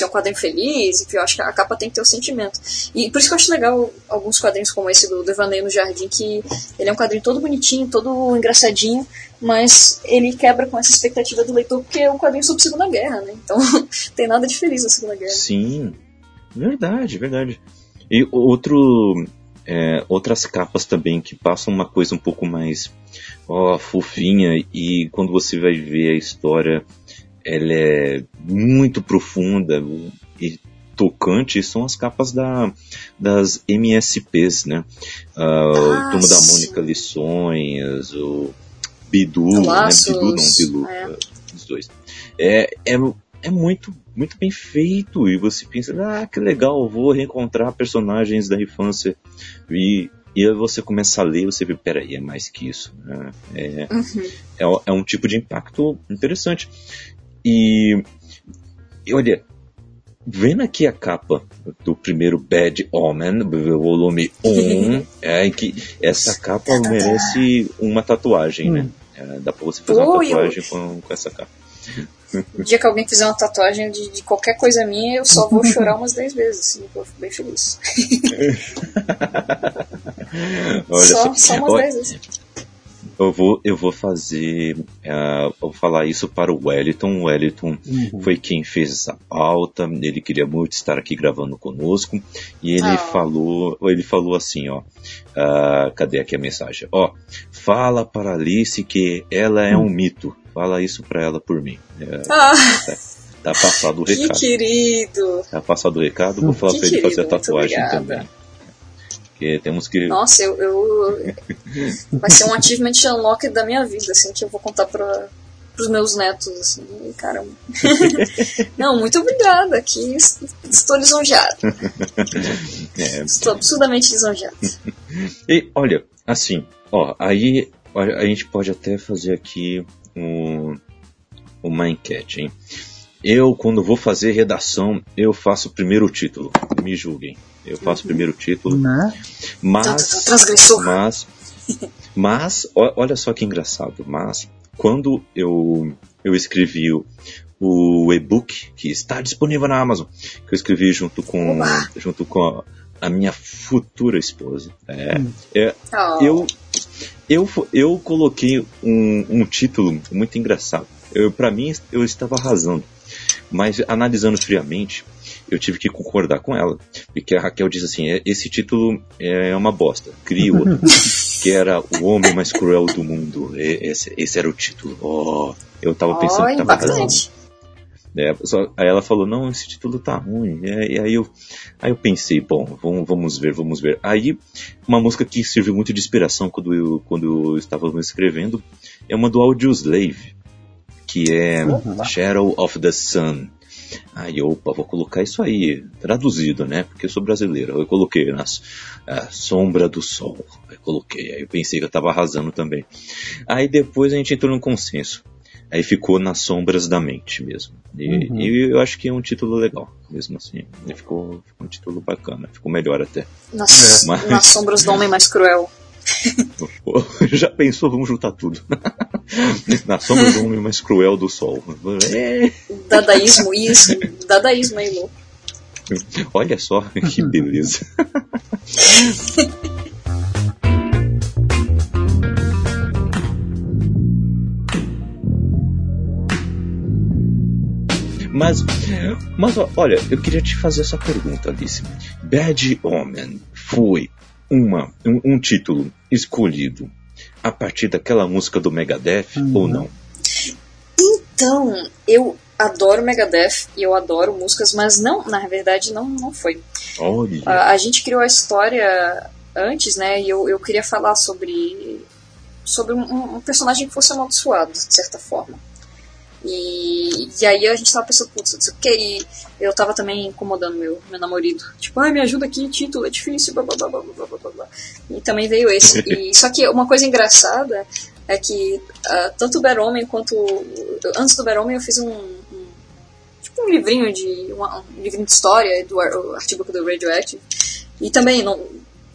[SPEAKER 4] ser um quadrinho feliz, enfim, eu acho que a capa tem que ter o sentimento. E por isso que eu acho legal alguns quadrinhos como esse do Devaneio no Jardim, que ele é um quadrinho todo bonitinho, todo engraçadinho, mas ele quebra com essa expectativa do leitor, porque é um quadrinho sobre a Segunda Guerra, né? Então tem nada de feliz na Segunda Guerra.
[SPEAKER 2] Sim, verdade, verdade. E outro, é, outras capas também que passam uma coisa um pouco mais ó, fofinha e quando você vai ver a história ela é muito profunda e tocante são as capas da, das MSPs, né? Uh, ah, o Tomo da Mônica Lições, o Bidu, né? Bidu não, Bilu, é. uh, os dois. É, é, é muito, muito bem feito e você pensa, ah, que legal, vou reencontrar personagens da infância e e aí você começa a ler, você vê, peraí, é mais que isso. Né? É, uhum. é, é, um tipo de impacto interessante. E, e olha, vendo aqui a capa do primeiro Bad Omen, volume 1, é que essa capa merece uma tatuagem, né? É, dá pra você fazer uma tatuagem com, com essa capa.
[SPEAKER 4] O dia que alguém fizer uma tatuagem de, de qualquer coisa minha, eu só vou chorar umas 10 vezes, assim, eu fico bem feliz.
[SPEAKER 2] Olha só, só, só umas 10 vezes. Eu vou, eu vou fazer. Uh, vou falar isso para o Wellington. O Wellington uhum. foi quem fez essa pauta. Ele queria muito estar aqui gravando conosco. E ele oh. falou. Ele falou assim, ó. Uh, cadê aqui a mensagem? Ó, fala para Alice que ela é um hum. mito. Fala isso para ela por mim. É, ah. tá, tá, passado o recado.
[SPEAKER 4] Que querido.
[SPEAKER 2] Tá passado o recado. Vou falar para ele fazer a tatuagem também. Porque temos que.
[SPEAKER 4] Nossa, eu, eu. Vai ser um achievement unlock da minha vida, assim, que eu vou contar para os meus netos, assim, caramba. Não, muito obrigada, aqui estou lisonjeado. É. Estou absurdamente lisonjeado.
[SPEAKER 2] E olha, assim, ó, aí a gente pode até fazer aqui um, uma enquete, hein? Eu, quando vou fazer redação, eu faço primeiro o título. Me julguem. Eu faço o primeiro título.
[SPEAKER 3] Né?
[SPEAKER 2] Mas.
[SPEAKER 4] Transgressor.
[SPEAKER 2] Mas. Mas, olha só que engraçado. Mas, quando eu, eu escrevi o, o e-book, que está disponível na Amazon, que eu escrevi junto com,
[SPEAKER 4] Oba!
[SPEAKER 2] junto com a, a minha futura esposa. É, é,
[SPEAKER 4] Oh.
[SPEAKER 2] eu, eu, eu coloquei um, um título muito engraçado. Para mim, eu estava arrasando. Mas analisando friamente, eu tive que concordar com ela. Porque a Raquel disse assim: "É- esse título é uma bosta. Crie outro. que era O Homem Mais Cruel do Mundo. Esse, esse era o título. Oh, eu tava pensando
[SPEAKER 4] Ó,
[SPEAKER 2] que tava
[SPEAKER 4] impactante.
[SPEAKER 2] É, só- aí ela falou, não, esse título tá ruim. É, e aí eu, aí eu pensei, bom, vamos, vamos ver, vamos ver. Aí, uma música que serviu muito de inspiração quando eu, quando eu estava escrevendo é uma do Audioslave, que é Shadow of the Sun. Aí, opa, vou colocar isso aí, traduzido, né? Porque eu sou brasileiro. Eu coloquei nas a Sombra do Sol. Aí coloquei, aí eu pensei que eu tava arrasando também. Aí depois a gente entrou num consenso. Aí ficou nas sombras da mente mesmo. E,
[SPEAKER 3] Uhum.
[SPEAKER 2] e eu acho que é um título legal, mesmo assim. Ficou, ficou um título bacana, ficou melhor até.
[SPEAKER 4] Nas.
[SPEAKER 2] Mas-
[SPEAKER 4] nas sombras do homem mais cruel.
[SPEAKER 2] Já pensou, vamos juntar tudo. Na sombra do homem mais cruel do sol. É,
[SPEAKER 4] Dadaísmo, isso. Dadaísmo aí, louco.
[SPEAKER 2] olha só que beleza. Mas, mas olha, eu queria te fazer essa pergunta, Alice. Bad Omen foi uma, um, um título escolhido a partir daquela música do Megadeth ou não?
[SPEAKER 4] Então, eu adoro Megadeth e eu adoro músicas, mas não, na verdade, não, não foi.
[SPEAKER 2] Olha.
[SPEAKER 4] A, a gente criou a história antes, né? E eu, eu queria falar sobre sobre um, um personagem que fosse amaldiçoado, de certa forma. E, e aí a gente tava pensando, putz, isso que e eu tava também incomodando meu, meu namorado. Tipo, ai, me ajuda aqui, título, é difícil, blá blá blá blá blá blá blá. E também veio esse. E, só que uma coisa engraçada é que uh, tanto o Beromen quanto. Antes do Beromen eu fiz um, um. tipo um livrinho de. Um livrinho de história do artigo do Radioactive. E também não,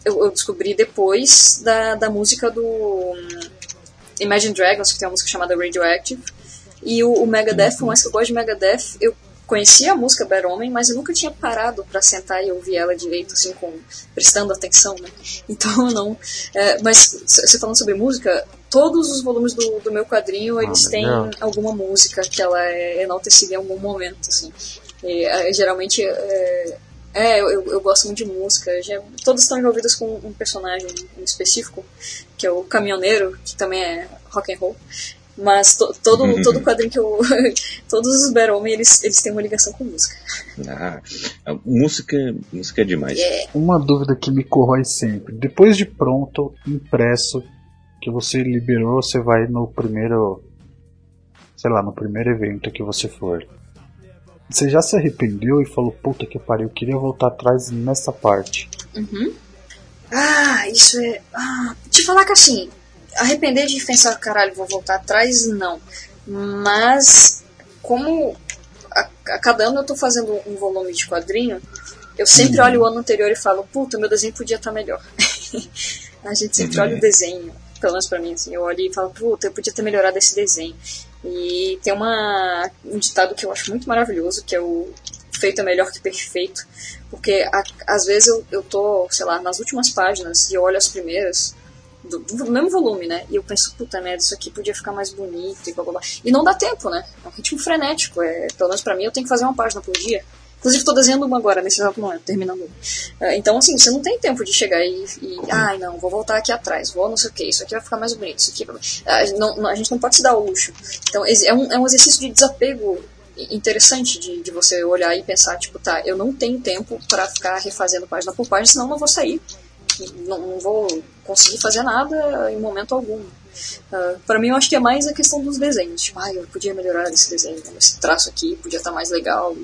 [SPEAKER 4] eu, eu descobri depois da, da música do. Um, Imagine Dragons, que tem uma música chamada Radioactive e o, o Megadeth, por mais que eu gosto de Megadeth, eu conhecia a música Bad Homem, mas eu nunca tinha parado pra sentar e ouvir ela direito, assim, com, prestando atenção, né? Então, não. É, mas, você falando sobre música, todos os volumes do, do meu quadrinho, eles
[SPEAKER 3] Ah,
[SPEAKER 4] têm
[SPEAKER 3] legal.
[SPEAKER 4] alguma música que ela é enaltecida em algum momento, assim. E, é, geralmente, é, é, eu, eu gosto muito de música. Já, todos estão envolvidos com um personagem em específico, que é o caminhoneiro, que também é rock and roll. Mas to, todo,
[SPEAKER 2] Uhum.
[SPEAKER 4] todo quadrinho que eu. todos os Batman, eles, eles têm uma ligação com música.
[SPEAKER 2] Ah, a música, música é demais.
[SPEAKER 4] É,
[SPEAKER 3] Uma dúvida que me corrói sempre. Depois de pronto, impresso, que você liberou, você vai no primeiro. Sei lá, no primeiro evento que você for. Você já se arrependeu e falou, puta que pariu, eu queria voltar atrás nessa parte.
[SPEAKER 4] Uhum. Ah, isso é. Ah, te falar que assim, arrepender de pensar, caralho, vou voltar atrás, não. Mas, como a, a cada ano eu tô fazendo um volume de quadrinho, eu sempre olho o ano anterior e falo, puta, meu desenho podia estar melhor. a gente sempre
[SPEAKER 2] Uhum.
[SPEAKER 4] olha o desenho, pelo menos pra mim, assim, eu olho e falo, puta, eu podia ter melhorado esse desenho. E tem uma, um ditado que eu acho muito maravilhoso, que é o feito é melhor que perfeito. Porque a- às vezes eu, eu tô, sei lá, nas últimas páginas e olho as primeiras do, do mesmo volume, né? E eu penso, puta merda, isso aqui podia ficar mais bonito e blá blá blá. E não dá tempo, né? É um ritmo frenético. É, pelo menos pra mim, eu tenho que fazer uma página por dia. Inclusive, tô desenhando uma agora, nesse exato momento, terminando. uma. É, Então, assim, você não tem tempo de chegar e, e ai, não, vou voltar aqui atrás, vou não sei o que, isso aqui vai ficar mais bonito, isso aqui. vai- A, não- não- a gente não pode se dar o luxo. Então, é um, é um exercício de desapego interessante de, de você olhar e pensar, tipo, tá, eu não tenho tempo pra ficar refazendo página por página, senão não vou sair. Não, não vou conseguir fazer nada em momento algum. Uh, para mim, eu acho que é mais a questão dos desenhos. Tipo, ah, eu podia melhorar esse desenho, esse traço aqui podia estar mais legal.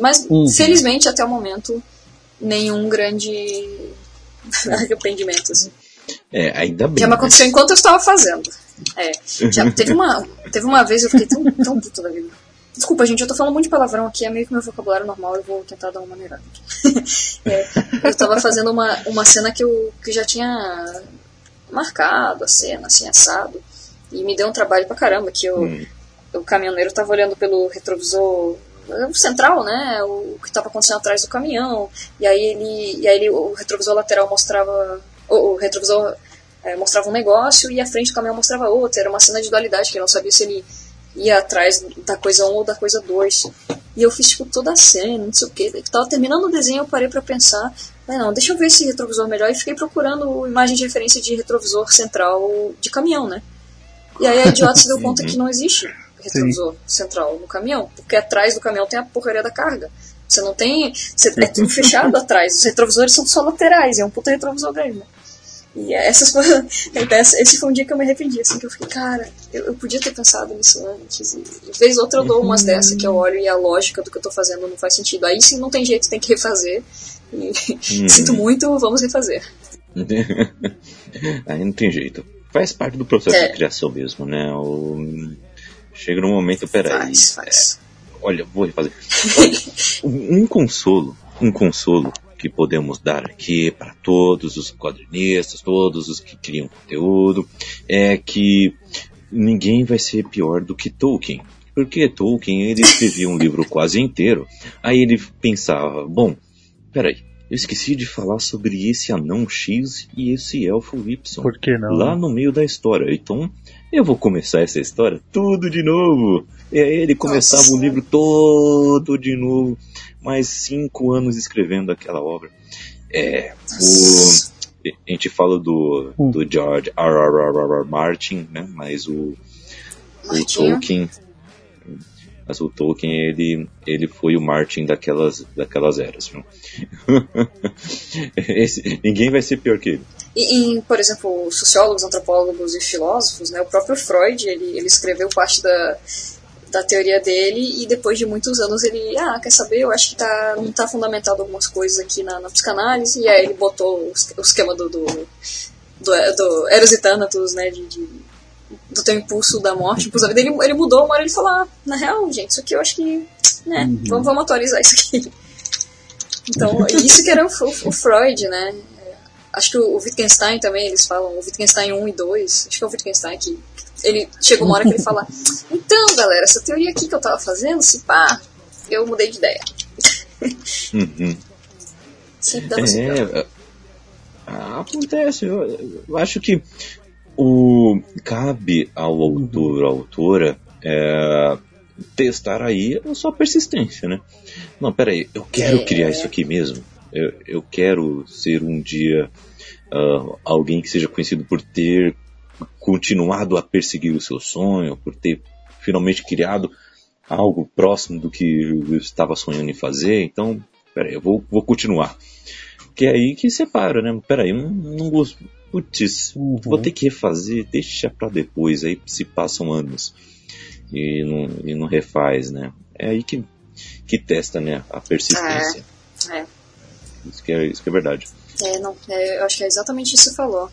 [SPEAKER 4] Mas,
[SPEAKER 3] Uhum.
[SPEAKER 4] felizmente, até o momento, nenhum grande arrependimento. Assim.
[SPEAKER 2] É, ainda bem.
[SPEAKER 4] Já me
[SPEAKER 2] né?
[SPEAKER 4] aconteceu enquanto eu estava fazendo. É, já teve uma, teve uma vez eu fiquei tão, tão puta da vida. Desculpa, gente, eu tô falando muito de palavrão aqui, é meio que meu vocabulário normal, eu vou tentar dar uma maneirada aqui. é, eu tava fazendo uma, uma cena que eu que já tinha marcado a cena, assim, assado, e me deu um trabalho pra caramba, que eu, hum. o caminhoneiro tava olhando pelo retrovisor central, né, o que estava acontecendo atrás do caminhão, e aí ele, e aí ele, o retrovisor lateral mostrava, o, o retrovisor é, mostrava um negócio e a frente do caminhão mostrava outro, era uma cena de dualidade, que ele não sabia se ele ia atrás da coisa 1 ou da coisa 2. E eu fiz tipo toda a cena, não sei o que. Tava terminando o desenho, eu parei para pensar, mas não, deixa eu ver esse retrovisor melhor e fiquei procurando imagem de referência de retrovisor central de caminhão, né? E aí a idiota se deu conta que não existe retrovisor Sim. central no caminhão, porque atrás do caminhão tem a porcaria da carga. Você não tem. Você, é tudo fechado atrás. Os retrovisores são só laterais, é um puta retrovisor grande. Né? E essas foram. Esse foi um dia que eu me arrependi, assim, que eu fiquei, cara, eu, eu podia ter pensado nisso antes. E de vez ou outra eu dou umas uhum. dessas que eu olho e a lógica do que eu tô fazendo não faz sentido. Aí sim não tem jeito, tem que refazer. E hum. sinto muito, vamos refazer.
[SPEAKER 2] Aí não tem jeito. Faz parte do processo é. de criação mesmo, né? O... Chega num momento, peraí.
[SPEAKER 4] Faz, faz.
[SPEAKER 2] É, olha, vou refazer. Um consolo, um consolo que podemos dar aqui para todos os quadrinistas, todos os que criam conteúdo, é que ninguém vai ser pior do que Tolkien. Porque Tolkien ele escrevia um livro quase inteiro, aí ele pensava, bom, peraí, eu esqueci de falar sobre esse anão X e esse elfo Y.
[SPEAKER 3] Por que não?
[SPEAKER 2] Lá no meio da história. Então, eu vou começar essa história tudo de novo. E aí ele começava Nossa. o livro todo de novo mais cinco anos escrevendo aquela obra. É, o, a gente fala do, hum. do George R. R. R. R. Martin, né? Mas o, o Tolkien, mas o Tolkien ele, ele foi o Martin daquelas, daquelas eras. Esse, ninguém vai ser pior que ele.
[SPEAKER 4] E, por exemplo, sociólogos, antropólogos e filósofos, né, o próprio Freud ele, ele escreveu parte da, da teoria dele e depois de muitos anos ele, ah, quer saber, eu acho que tá, não tá fundamentado algumas coisas aqui na, na psicanálise e aí ele botou o, o esquema do, do, do, do Eros e Thanatos, né, de, de, do teu impulso da morte, impulso da vida, ele, ele mudou uma hora ele falou, ah, na real, gente, isso aqui eu acho que, né, uhum. vamos, vamos atualizar isso aqui. Então, isso que era o, o, o Freud, né, acho que o, Wittgenstein também, eles falam, o Wittgenstein 1 e 2, acho que é o Wittgenstein que ele chega uma hora que ele fala: Então, galera, essa teoria aqui que eu tava fazendo, se pá, eu mudei de ideia.
[SPEAKER 2] Uhum.
[SPEAKER 4] Dá é,
[SPEAKER 2] é, Acontece, eu, eu, acho que o cabe ao autor, à autora, é, testar aí a sua persistência, né? Não, peraí, eu quero é. criar isso aqui mesmo. Eu, eu quero ser um dia uh, alguém que seja conhecido por ter continuado a perseguir o seu sonho, por ter finalmente criado algo próximo do que eu estava sonhando em fazer. Então, peraí, eu vou, vou continuar. Que é aí que separa, né? Peraí, não, não gosto. Putz, uhum. vou ter que refazer, deixa para depois, aí se passam anos e não, e não refaz, né? É aí que, que testa, né, a persistência.
[SPEAKER 4] É, é.
[SPEAKER 2] Isso, que é, isso que é verdade.
[SPEAKER 4] É, não, é, eu acho que é exatamente isso que você falou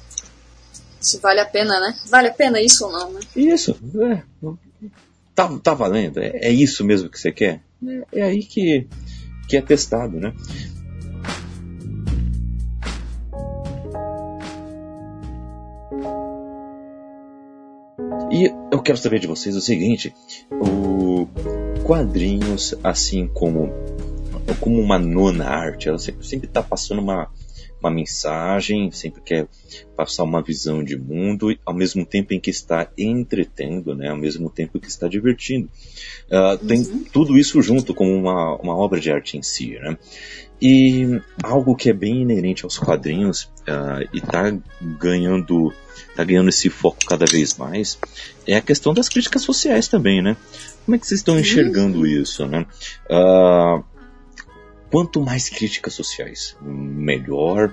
[SPEAKER 4] se vale a pena, né? Vale a pena isso ou não, né?
[SPEAKER 2] Isso, é. Tá, tá valendo? É, é isso mesmo que você quer? É, é aí que, que é testado, né? E eu quero saber de vocês o seguinte: o quadrinhos, assim como como uma nona arte, ela sempre está passando uma uma mensagem, sempre quer passar uma visão de mundo, ao mesmo tempo em que está entretendo, né, ao mesmo tempo que está divertindo. Uh, tem uhum. tudo isso junto como uma, uma obra de arte em si. Né? E algo que é bem inerente aos quadrinhos uh, e está ganhando, tá ganhando esse foco cada vez mais é a questão das críticas sociais também, né? Como é que vocês estão enxergando isso, né? Uh, quanto mais críticas sociais, melhor.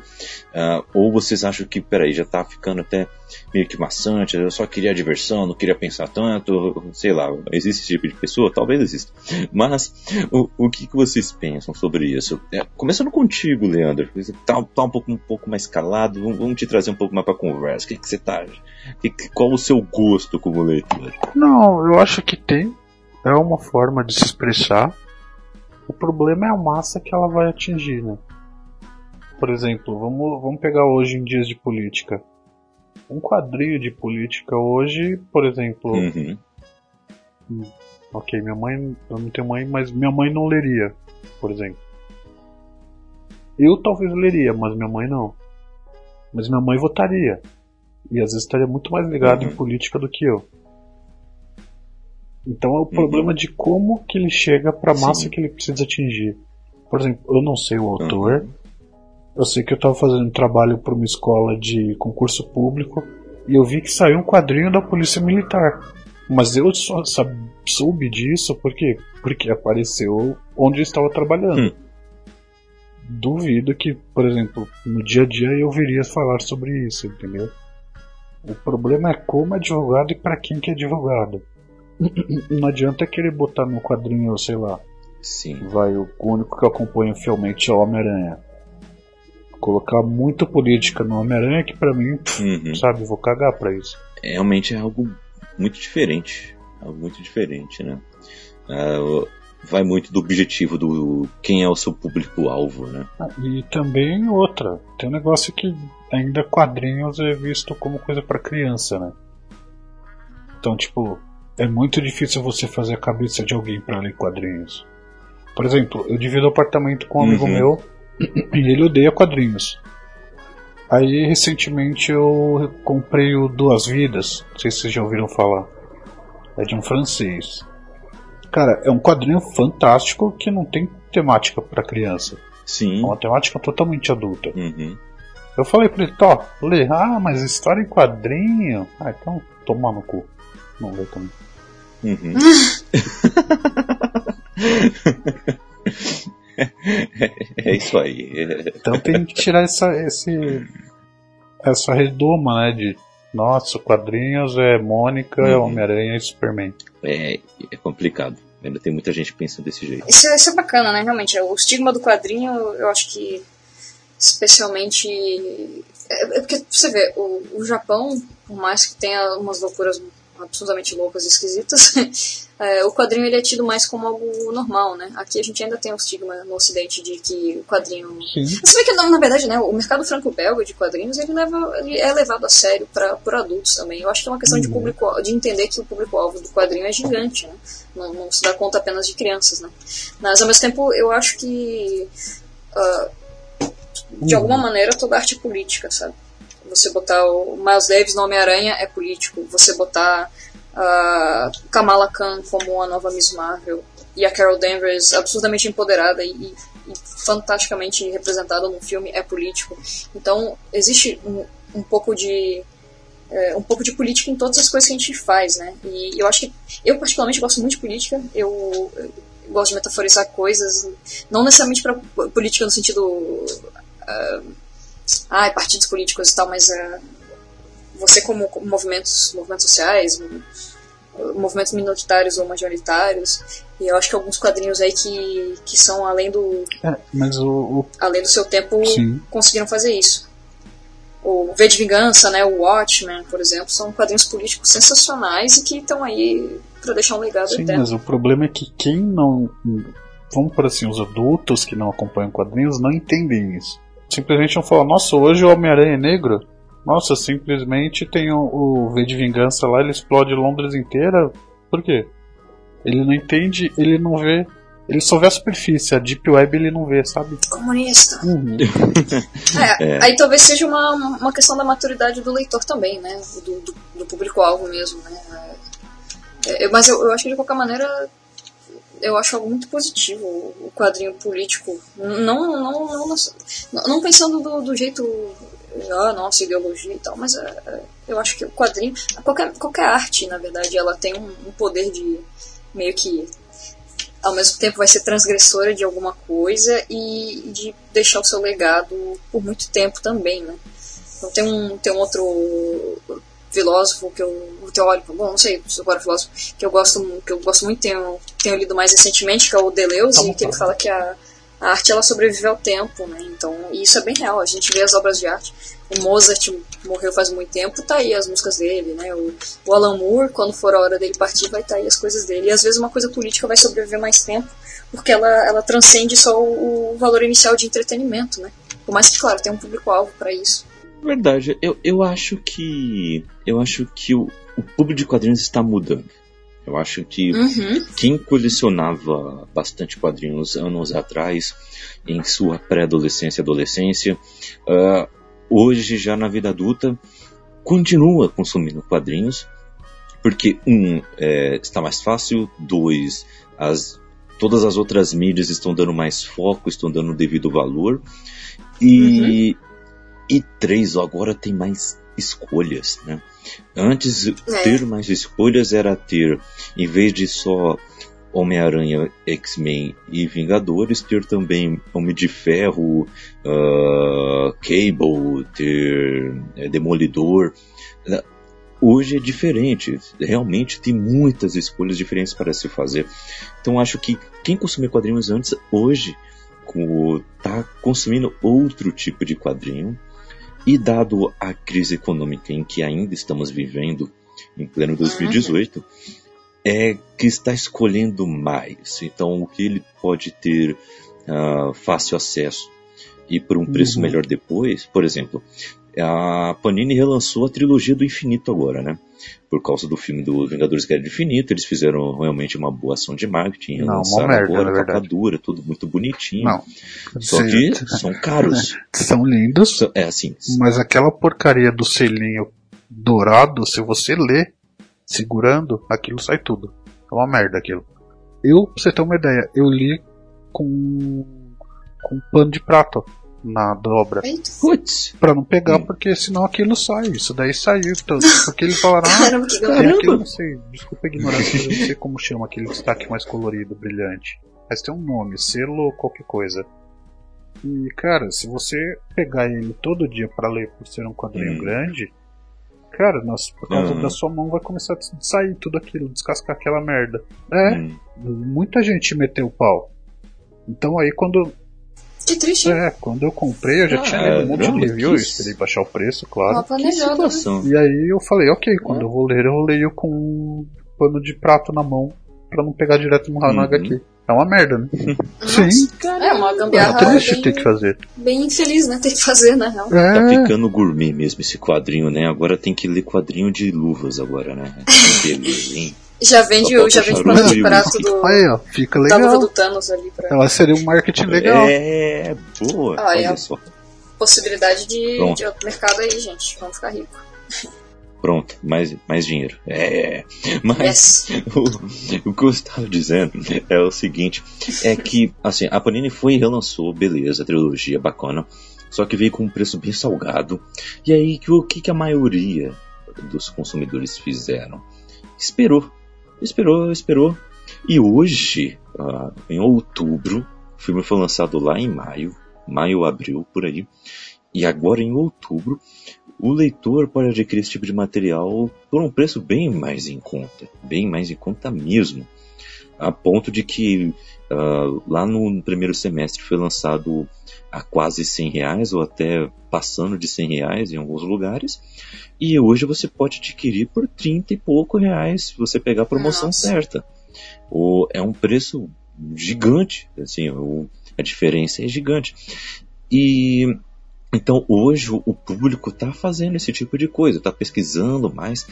[SPEAKER 2] Uh, ou vocês acham que, peraí, já tá ficando até meio que maçante, eu só queria diversão, não queria pensar tanto, sei lá, existe esse tipo de pessoa? Talvez exista. Mas, o, o que, que vocês pensam sobre isso? É, começando contigo, Leandro, você tá, tá, um, pouco, um pouco mais calado, vamos, vamos te trazer um pouco mais pra conversa. O que, que você tá. Que, qual o seu gosto como leitor?
[SPEAKER 3] Não, eu acho que tem. É uma forma de se expressar o problema é a massa que ela vai atingir, né? Por exemplo, vamos, vamos pegar hoje em dias de política. Um quadrinho de política hoje, por exemplo. Uhum. Hum, ok, minha mãe. Eu não tenho mãe, mas minha mãe não leria, por exemplo. Eu talvez leria, mas minha mãe não. Mas minha mãe votaria. E às vezes estaria muito mais ligado uhum. em política do que eu. Então é o uhum. problema de como que ele chega para a massa Sim. que ele precisa atingir. Por exemplo, eu não sei o autor. Uhum. Eu sei que eu estava fazendo um trabalho para uma escola de concurso público e eu vi que saiu um quadrinho da Polícia Militar. Mas eu só soube disso porque porque apareceu onde eu estava trabalhando. Hum. Duvido que, por exemplo, no dia a dia eu viria falar sobre isso, entendeu? O problema é como é divulgado e para quem que é divulgado. Não adianta querer botar no quadrinho, sei lá.
[SPEAKER 2] Sim.
[SPEAKER 3] Vai, o único que eu acompanho fielmente é o Homem-Aranha. Colocar muito política no Homem-Aranha que pra mim, uhum. sabe, vou cagar pra isso.
[SPEAKER 2] É, realmente é algo muito diferente. Algo muito diferente, né? Uh, vai muito do objetivo do quem é o seu público-alvo, né?
[SPEAKER 3] Ah, e também outra, tem um negócio que ainda quadrinhos é visto como coisa para criança, né? Então, tipo, é muito difícil você fazer a cabeça de alguém para ler quadrinhos. Por exemplo, eu divido apartamento com um amigo uhum. meu e ele odeia quadrinhos. Aí recentemente eu comprei o Duas Vidas, não sei se vocês já ouviram falar. É de um francês. Cara, é um quadrinho fantástico que não tem temática para criança.
[SPEAKER 2] Sim.
[SPEAKER 3] É uma temática totalmente adulta.
[SPEAKER 2] Uhum.
[SPEAKER 3] Eu falei pra ele, Tó, lê, ah, mas história em quadrinho. Ah, então toma no cu. Não lê também. Uhum.
[SPEAKER 2] é isso aí.
[SPEAKER 3] Então tem que tirar essa, esse, essa redoma, né? De nossa, quadrinhos é Mônica, uhum. Homem-Aranha e Superman.
[SPEAKER 2] É, é complicado. Ainda tem muita gente pensando desse jeito.
[SPEAKER 4] Isso, é, isso é bacana, né? Realmente, o estigma do quadrinho, eu acho que especialmente. É, é porque você vê, o, o Japão, por mais que tenha umas loucuras absurdamente loucas e esquisitas, é, o quadrinho ele é tido mais como algo normal, né? Aqui a gente ainda tem o estigma no ocidente de que o quadrinho... Você vê que, na verdade, né, o mercado franco-belga de quadrinhos ele, leva, ele é levado a sério para por adultos também. Eu acho que é uma questão uhum. de, público, de entender que o público-alvo do quadrinho é gigante, né? Não, não, se dá conta apenas de crianças, né? Mas, ao mesmo tempo, eu acho que... Uh, de uhum. alguma maneira, toda arte política, sabe? Você botar o Miles Davis no Homem-Aranha é político. Você botar a uh, Kamala Khan como a nova Miss Marvel e a Carol Danvers absurdamente empoderada e, e, fantasticamente representada no filme é político. Então existe um, um pouco de é, um pouco de política em todas as coisas que a gente faz, né? E eu acho que eu particularmente gosto muito de política. Eu, eu gosto de metaforizar coisas, não necessariamente para política no sentido uh, ah, partidos políticos e tal, mas uh, você como movimentos, movimentos sociais, movimentos minoritários ou majoritários, e eu acho que alguns quadrinhos aí que, que são além do
[SPEAKER 3] é, mas o, o...
[SPEAKER 4] além do seu tempo Sim. conseguiram fazer isso. O V de Vingança, né, o Watchmen, por exemplo, são quadrinhos políticos sensacionais e que estão aí para deixar um legado
[SPEAKER 3] Sim, eterno. mas o problema é que quem não vamos por assim, os adultos que não acompanham quadrinhos não entendem isso simplesmente não falar, nossa, hoje o Homem-Aranha é negro? Nossa, simplesmente tem o, o V de Vingança lá, ele explode Londres inteira. Por quê? Ele não entende, ele não vê. Ele só vê a superfície, a Deep Web ele não vê, sabe?
[SPEAKER 4] Comunista. Uhum. é, é. Aí talvez seja uma, uma questão da maturidade do leitor também, né? Do, do, do público-alvo mesmo, né? É, mas eu, eu acho que de qualquer maneira eu acho algo muito positivo o quadrinho político. Não, não, não, não, pensando do, do jeito. Ah, nossa, ideologia e tal, mas é, é, eu acho que o quadrinho. Qualquer, qualquer arte, na verdade, ela tem um, um poder de meio que ao mesmo tempo vai ser transgressora de alguma coisa e de deixar o seu legado por muito tempo também, né? Então tem um, tem um outro filósofo que eu teórico, bom, não sei se agora filósofo que eu gosto que eu gosto muito tenho, tenho lido mais recentemente que é o Deleuze tá que ele fala que a, a arte ela sobrevive ao tempo, né? Então isso é bem real. A gente vê as obras de arte. O Mozart morreu faz muito tempo, tá aí as músicas dele, né? O, o Alan Moore, quando for a hora dele partir, vai estar tá aí as coisas dele. E às vezes uma coisa política vai sobreviver mais tempo, porque ela, ela transcende só o, o valor inicial de entretenimento, né? Por mais que, claro, tem um público-alvo para isso.
[SPEAKER 2] Verdade. Eu, eu acho que. Eu acho que o, o público de quadrinhos está mudando. Eu acho que uhum. quem colecionava bastante quadrinhos anos atrás, em sua pré-adolescência e adolescência, uh, hoje já na vida adulta, continua consumindo quadrinhos, porque um é, está mais fácil, dois as todas as outras mídias estão dando mais foco, estão dando devido valor e uhum. E três agora tem mais escolhas, né? Antes, é. ter mais escolhas era ter, em vez de só Homem-Aranha, X-Men e Vingadores, ter também Homem de Ferro, uh, Cable, ter é, Demolidor. Hoje é diferente, realmente tem muitas escolhas diferentes para se fazer. Então acho que quem consumia quadrinhos antes, hoje está consumindo outro tipo de quadrinho e dado a crise econômica em que ainda estamos vivendo, em pleno 2018, é que está escolhendo mais. Então, o que ele pode ter uh, fácil acesso e por um preço uhum. melhor depois, por exemplo, a Panini relançou a trilogia do infinito agora, né? Por causa do filme do Vingadores Guerra do Infinito, eles fizeram realmente uma boa ação de marketing,
[SPEAKER 3] Não, lançaram merda, agora
[SPEAKER 2] capa dura, tudo muito bonitinho.
[SPEAKER 3] Não.
[SPEAKER 2] Só que são caros.
[SPEAKER 3] são lindos.
[SPEAKER 2] É assim.
[SPEAKER 3] Mas aquela porcaria do selinho dourado, se você ler segurando, aquilo sai tudo. É uma merda aquilo. Eu, pra você ter uma ideia, eu li com com pano de prato na dobra.
[SPEAKER 2] Putz.
[SPEAKER 3] Pra não pegar, porque senão aquilo sai. Isso daí saiu. Então, porque eles falaram, ah, tem aquilo, não sei, desculpa a ignorância, eu não sei como chama aquele destaque mais colorido, brilhante. Mas tem um nome, selo ou qualquer coisa. E, cara, se você pegar ele todo dia para ler por ser um quadrinho hum. grande, cara, nossa, por causa hum. da sua mão vai começar a sair tudo aquilo, descascar aquela merda. É, hum. muita gente meteu o pau. Então aí quando
[SPEAKER 4] que triste.
[SPEAKER 3] É, quando eu comprei eu já ah, tinha lido um monte de review, eu esperei baixar o preço, claro. Que situação. E aí eu falei, ok, quando eu vou ler, eu leio com um pano de prato na mão pra não pegar direto no, uhum. HQ. É uma merda, né?
[SPEAKER 4] Sim. É uma gambiarra.
[SPEAKER 3] É triste bem, ter que fazer.
[SPEAKER 4] Bem infeliz, né? Ter que fazer, na real.
[SPEAKER 2] É. Tá ficando gourmet mesmo esse quadrinho, né? Agora tem que ler quadrinho de luvas agora, né? Beleza, hein?
[SPEAKER 4] Já vende, o, já vende pano de prato do.
[SPEAKER 3] Aí, ó, fica legal. Da
[SPEAKER 4] luva do Thanos ali pra.
[SPEAKER 3] Ela seria um marketing legal.
[SPEAKER 2] É, boa. Ah, olha é só.
[SPEAKER 4] Possibilidade de, de outro mercado aí, gente. Vamos ficar rico.
[SPEAKER 2] Pronto, mais, mais dinheiro. É. Mas yes. o, o que eu estava dizendo é o seguinte: é que, assim, a Panini foi e relançou, beleza, a trilogia bacana. Só que veio com um preço bem salgado. E aí, o que, que a maioria dos consumidores fizeram? Esperou Esperou, esperou. E hoje, uh, em outubro, o filme foi lançado lá em maio, maio, abril, por aí. E agora em outubro, o leitor pode adquirir esse tipo de material por um preço bem mais em conta, bem mais em conta mesmo. A ponto de que uh, lá no primeiro semestre foi lançado a quase 100 reais ou até passando de 100 reais em alguns lugares. E hoje você pode adquirir por 30 e pouco reais se você pegar a promoção Nossa. certa. O, é um preço gigante, assim, o, a diferença é gigante. E então hoje o público está fazendo esse tipo de coisa, está pesquisando mais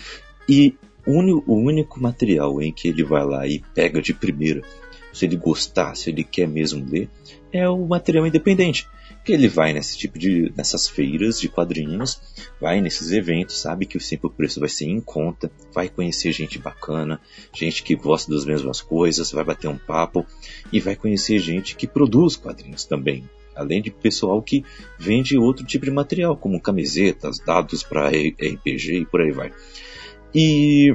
[SPEAKER 2] e o único material em que ele vai lá e pega de primeira, se ele gostar, se ele quer mesmo ler, é o material independente. Que ele vai nesse tipo de nessas feiras de quadrinhos, vai nesses eventos, sabe que sempre o preço vai ser em conta, vai conhecer gente bacana, gente que gosta das mesmas coisas, vai bater um papo e vai conhecer gente que produz quadrinhos também, além de pessoal que vende outro tipo de material, como camisetas, dados para RPG e por aí vai. E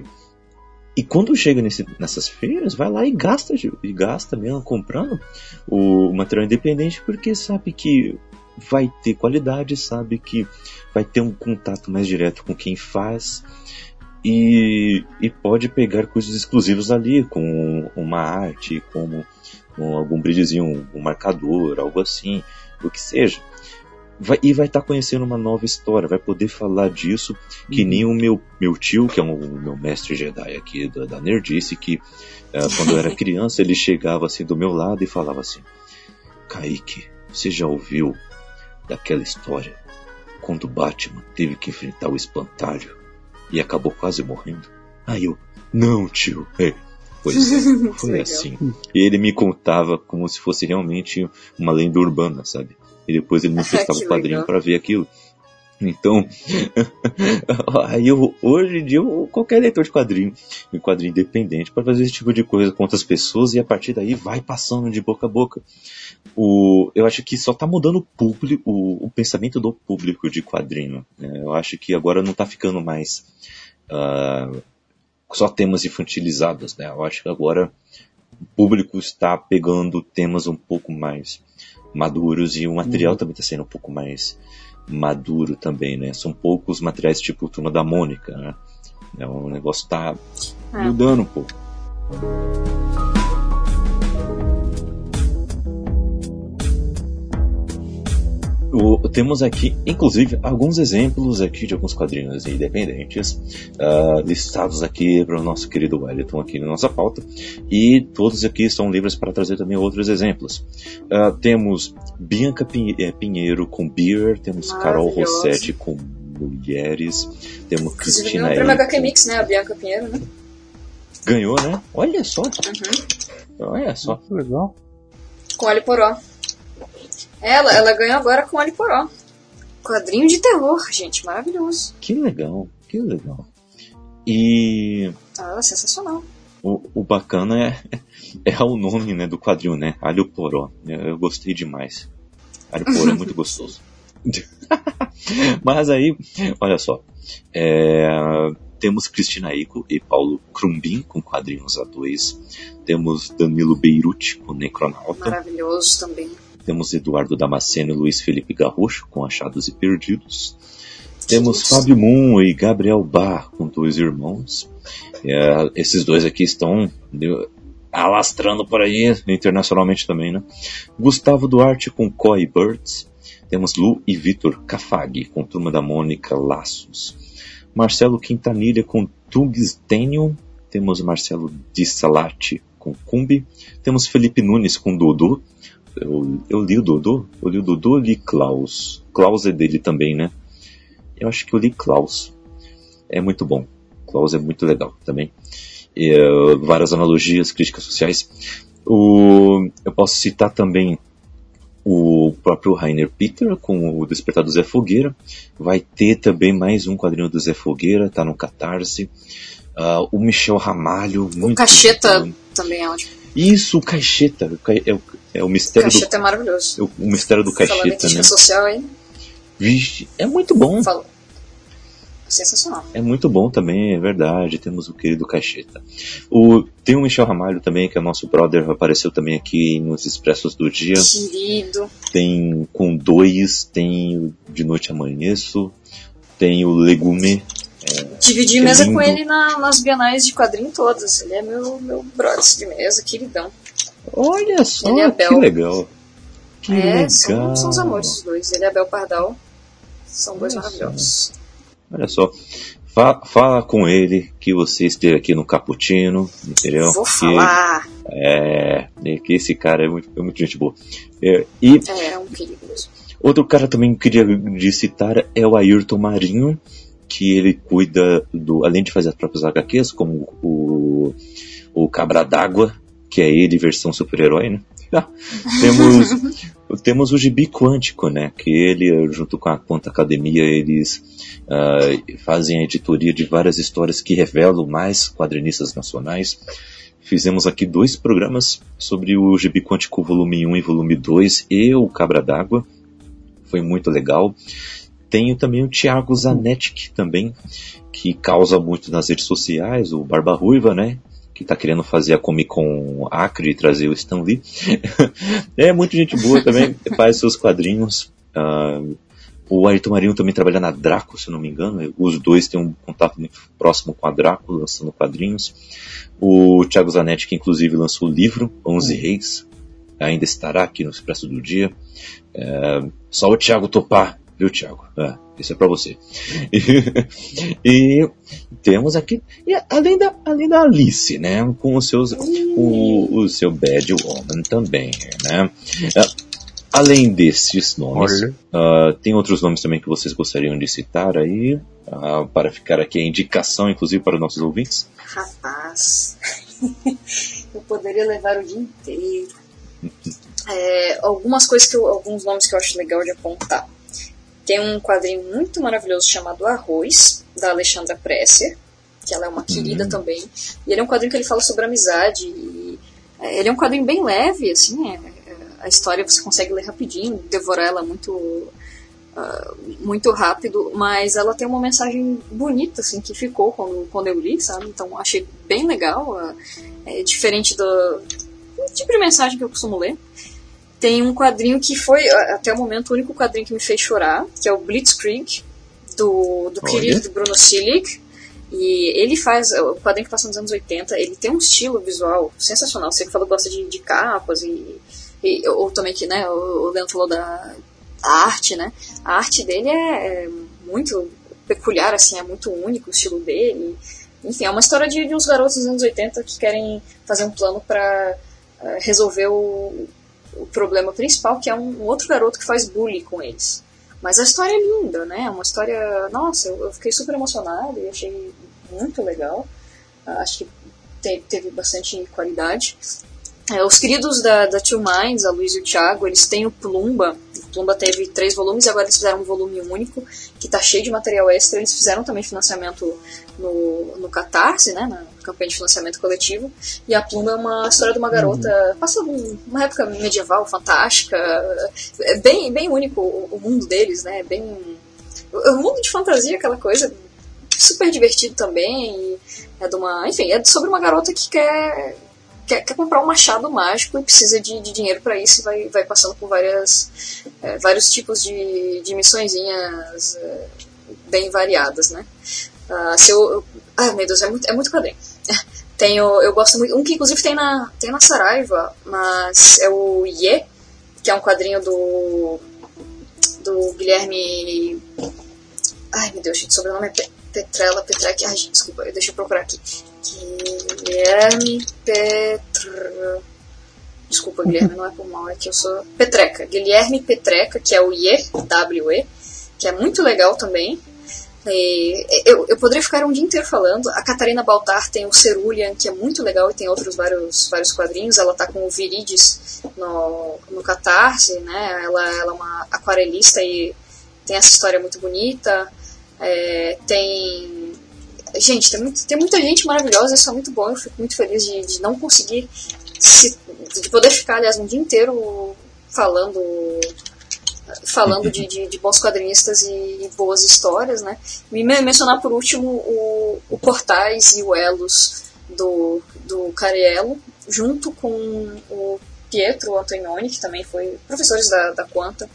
[SPEAKER 2] E quando chega nesse, nessas feiras, vai lá e gasta, e gasta mesmo comprando o material independente, porque sabe que vai ter qualidade, sabe que vai ter um contato mais direto com quem faz e, e pode pegar coisas exclusivas ali, com uma arte, como com algum brilhozinho, um marcador, algo assim, o que seja. Vai, e vai estar tá conhecendo uma nova história, vai poder falar disso, que nem o meu, meu tio, que é um, o meu mestre Jedi aqui da, da Nerdice, que uh, quando eu era criança ele chegava assim do meu lado e falava assim: Kaique, você já ouviu daquela história quando Batman teve que enfrentar o espantalho e acabou quase morrendo? Aí eu, não, tio, é. Pois é, foi assim. E ele me contava como se fosse realmente uma lenda urbana, sabe? E depois ele me emprestava o quadrinho para ver aquilo. Então, aí eu, hoje em dia, eu, qualquer leitor de quadrinho, de quadrinho independente, pode fazer esse tipo de coisa com outras pessoas e a partir daí vai passando de boca a boca. O, eu acho que só está mudando o público, o, o, pensamento do público de quadrinho. Né? Eu acho que agora não está ficando mais uh, só temas infantilizados. Né? Eu acho que agora o público está pegando temas um pouco mais maduros e o material uhum. também está sendo um pouco mais maduro também, né? São poucos materiais tipo Turma da Mônica, né? É, o negócio está é. mudando um pouco. O, temos aqui, inclusive, alguns exemplos aqui de alguns quadrinhos independentes uh, listados aqui para o nosso querido Wellington aqui na nossa pauta e todos aqui estão livres para trazer também outros exemplos. Uh, temos Bianca eh, Pinheiro com Beer, temos Carol Rossetti com Mulheres, temos Cristina
[SPEAKER 4] Ganhou o HQ Mix, né? A Bianca Pinheiro, né?
[SPEAKER 2] Ganhou, né? Olha só. Uhum. Olha só.
[SPEAKER 3] Legal.
[SPEAKER 4] Com Ali Poró. Ela, ela ganhou agora com Aliporó. Quadrinho de terror, gente, maravilhoso.
[SPEAKER 2] Que legal, que legal. E.
[SPEAKER 4] Ah, sensacional.
[SPEAKER 2] O, o bacana é, é o nome né, do quadrinho, né? Alho Poró. Eu gostei demais. Alho Poró é muito gostoso. Mas aí, olha só. É, temos Cristina Ico e Paulo Crumbin com quadrinhos a dois. Temos Danilo Beirute com Necronauta.
[SPEAKER 4] Maravilhoso também.
[SPEAKER 2] Temos Eduardo Damasceno e Luiz Felipe Garrocho com Achados e Perdidos. Temos Fábio Moon e Gabriel Bar com dois irmãos. É, esses dois aqui estão alastrando por aí, internacionalmente também, né? Gustavo Duarte com Coy Birds. Temos Lu e Vitor Cafag com Turma da Mônica Laços. Marcelo Quintanilha com Tungstenium. Temos Marcelo Di Salati com Cumbi. Temos Felipe Nunes com Dodô. Eu, eu li o Dodô? Eu li o Dodô li Klaus? Klaus é dele também, né? Eu acho que eu li Klaus. É muito bom. Klaus é muito legal também. E, uh, várias analogias, críticas sociais. O, eu posso citar também o próprio Rainer Peter com o Despertar do Zé Fogueira. Vai ter também mais um quadrinho do Zé Fogueira, tá no Catarse. Uh, o Michel Ramalho,
[SPEAKER 4] muito O Cacheta bom. também é ótimo.
[SPEAKER 2] Isso, o Caixeta. É o, é o mistério
[SPEAKER 4] o Caixeta do. é maravilhoso.
[SPEAKER 2] O, o mistério do Caixeta, né?
[SPEAKER 4] social aí.
[SPEAKER 2] Vixe, é muito bom.
[SPEAKER 4] Falou. Sensacional.
[SPEAKER 2] É muito bom também, é verdade. Temos o querido Caixeta. O, tem o Michel Ramalho também, que é nosso brother, apareceu também aqui nos Expressos do Dia.
[SPEAKER 4] Querido.
[SPEAKER 2] Tem com dois, tem De Noite Amanheço, tem o Legume.
[SPEAKER 4] É, Dividi mesa com ele na, nas bienais de quadrinho todas. Ele é meu, meu brother de mesa, queridão.
[SPEAKER 2] Olha só, é que legal. Que
[SPEAKER 4] é,
[SPEAKER 2] legal.
[SPEAKER 4] São, são os amores os dois. Ele e Abel Pardal são dois Olha maravilhosos.
[SPEAKER 2] Só. Olha só. Fa fala com ele que você esteve aqui no Caputino, entendeu?
[SPEAKER 4] Vou que, falar.
[SPEAKER 2] É, que esse cara é muito, é muito gente boa. É, e
[SPEAKER 4] é, é um querido mesmo.
[SPEAKER 2] Outro cara também que queria de citar é o Ayrton Marinho, que ele cuida do, além de fazer as próprias HQs, como o, o Cabra d'Água, que é ele versão super-herói, né? Ah, temos, temos o Gibi Quântico, né? Que ele, junto com a Ponta Academia, eles uh, fazem a editoria de várias histórias que revelam mais quadrinistas nacionais. Fizemos aqui dois programas sobre o Gibi Quântico volume 1 e volume 2 e o Cabra d'Água. Foi muito legal. Tenho também o Thiago Zanetti também, que causa muito nas redes sociais, o Barba Ruiva, né? Que tá querendo fazer a Comic Con Acre e trazer o Stan Lee. é muito gente boa também, faz seus quadrinhos. Uh, o Ayrton Marinho também trabalha na Draco, se não me engano. Os dois têm um contato muito próximo com a Draco, lançando quadrinhos. O Thiago Zanetti, que inclusive lançou o livro, Onze Reis, ainda estará aqui no Expresso do Dia. É, só o Thiago topar, viu, Thiago? É, isso é para você. E, e, temos aqui, e além, da, além da Alice, né? Com os seus, o, o seu Bad Woman também, né? É, Além desses nomes, uh, tem outros nomes também que vocês gostariam de citar aí, uh, para ficar aqui a indicação, inclusive, para os nossos ouvintes?
[SPEAKER 4] Rapaz, eu poderia levar o dia inteiro. É, algumas coisas que eu, alguns nomes que eu acho legal de apontar. Tem um quadrinho muito maravilhoso chamado Arroz, da Alexandra Presser, que ela é uma querida uhum. também. E ele é um quadrinho que ele fala sobre amizade. E, é, ele é um quadrinho bem leve, assim, é, a história você consegue ler rapidinho, devorar ela muito uh, muito rápido, mas ela tem uma mensagem bonita assim que ficou quando, quando eu li, sabe? Então achei bem legal, uh, é diferente do, do tipo de mensagem que eu costumo ler. Tem um quadrinho que foi até o momento o único quadrinho que me fez chorar, que é o Blitzkrieg do do querido Bruno Silic. E ele faz, o quadrinho que passa nos anos 80, ele tem um estilo visual sensacional. Você que falou que gosta de, de capas e e, ou também que, né, o Leandro falou da, arte, né? A arte dele é, é, muito peculiar, assim, é muito único o estilo dele. Enfim, é uma história de, de uns garotos dos anos 80 que querem fazer um plano para uh, é, resolver o, o problema principal, que é um, um, outro garoto que faz bullying com eles. Mas a história é linda, né? É uma história. Nossa, eu, eu fiquei super emocionado e achei muito legal. Uh, acho que te, teve bastante qualidade. É, os queridos da, da Two Minds, a Luiz e o Thiago, eles têm o Plumba. O Plumba teve três volumes agora eles fizeram um volume único, que está cheio de material extra. Eles fizeram também financiamento no, no Catarse, né, na campanha de financiamento coletivo. E a Plumba é uma história de uma garota, uhum. passa uma época medieval, fantástica. É bem, bem único o, o mundo deles, né, bem... O mundo de fantasia, aquela coisa super divertido também. é de uma, enfim, é sobre uma garota que quer quer, quer comprar um machado mágico e precisa de, de dinheiro para isso e vai, vai passando por várias, é, vários tipos de, de missõezinhas é, bem variadas, né? Uh, se eu, ai meu Deus, é muito, é muito quadrinho. Tenho, eu gosto muito, um que inclusive tem na, tem na Saraiva, mas é o Ye, que é um quadrinho do, do Guilherme. Ai meu Deus, gente, sobrenome é Petrella, Petrec. Ai, gente, desculpa, deixa eu procurar aqui. Guilherme Petr... Desculpa, Guilherme, não é por mal, é que eu sou Petreca. Guilherme Petreca, que é o IE, W-E, que é muito legal também. E eu, eu poderia ficar um dia inteiro falando. A Catarina Baltar tem o Cerulean, que é muito legal e tem outros vários, vários quadrinhos. Ela tá com o Virides no, no Catarse, né? Ela, ela é uma aquarelista e tem essa história muito bonita. É, tem Gente, tem, muito, tem muita gente maravilhosa, isso é muito bom. Eu fico muito feliz de, de não conseguir. Se, de poder ficar, aliás, um dia inteiro falando falando de, de, de, bons quadrinistas e boas histórias, né? Me mencionar por último o, o Portais e o Elos do, do Cariello, junto com o Pietro Antonioni, que também foi professores da, da Quanta,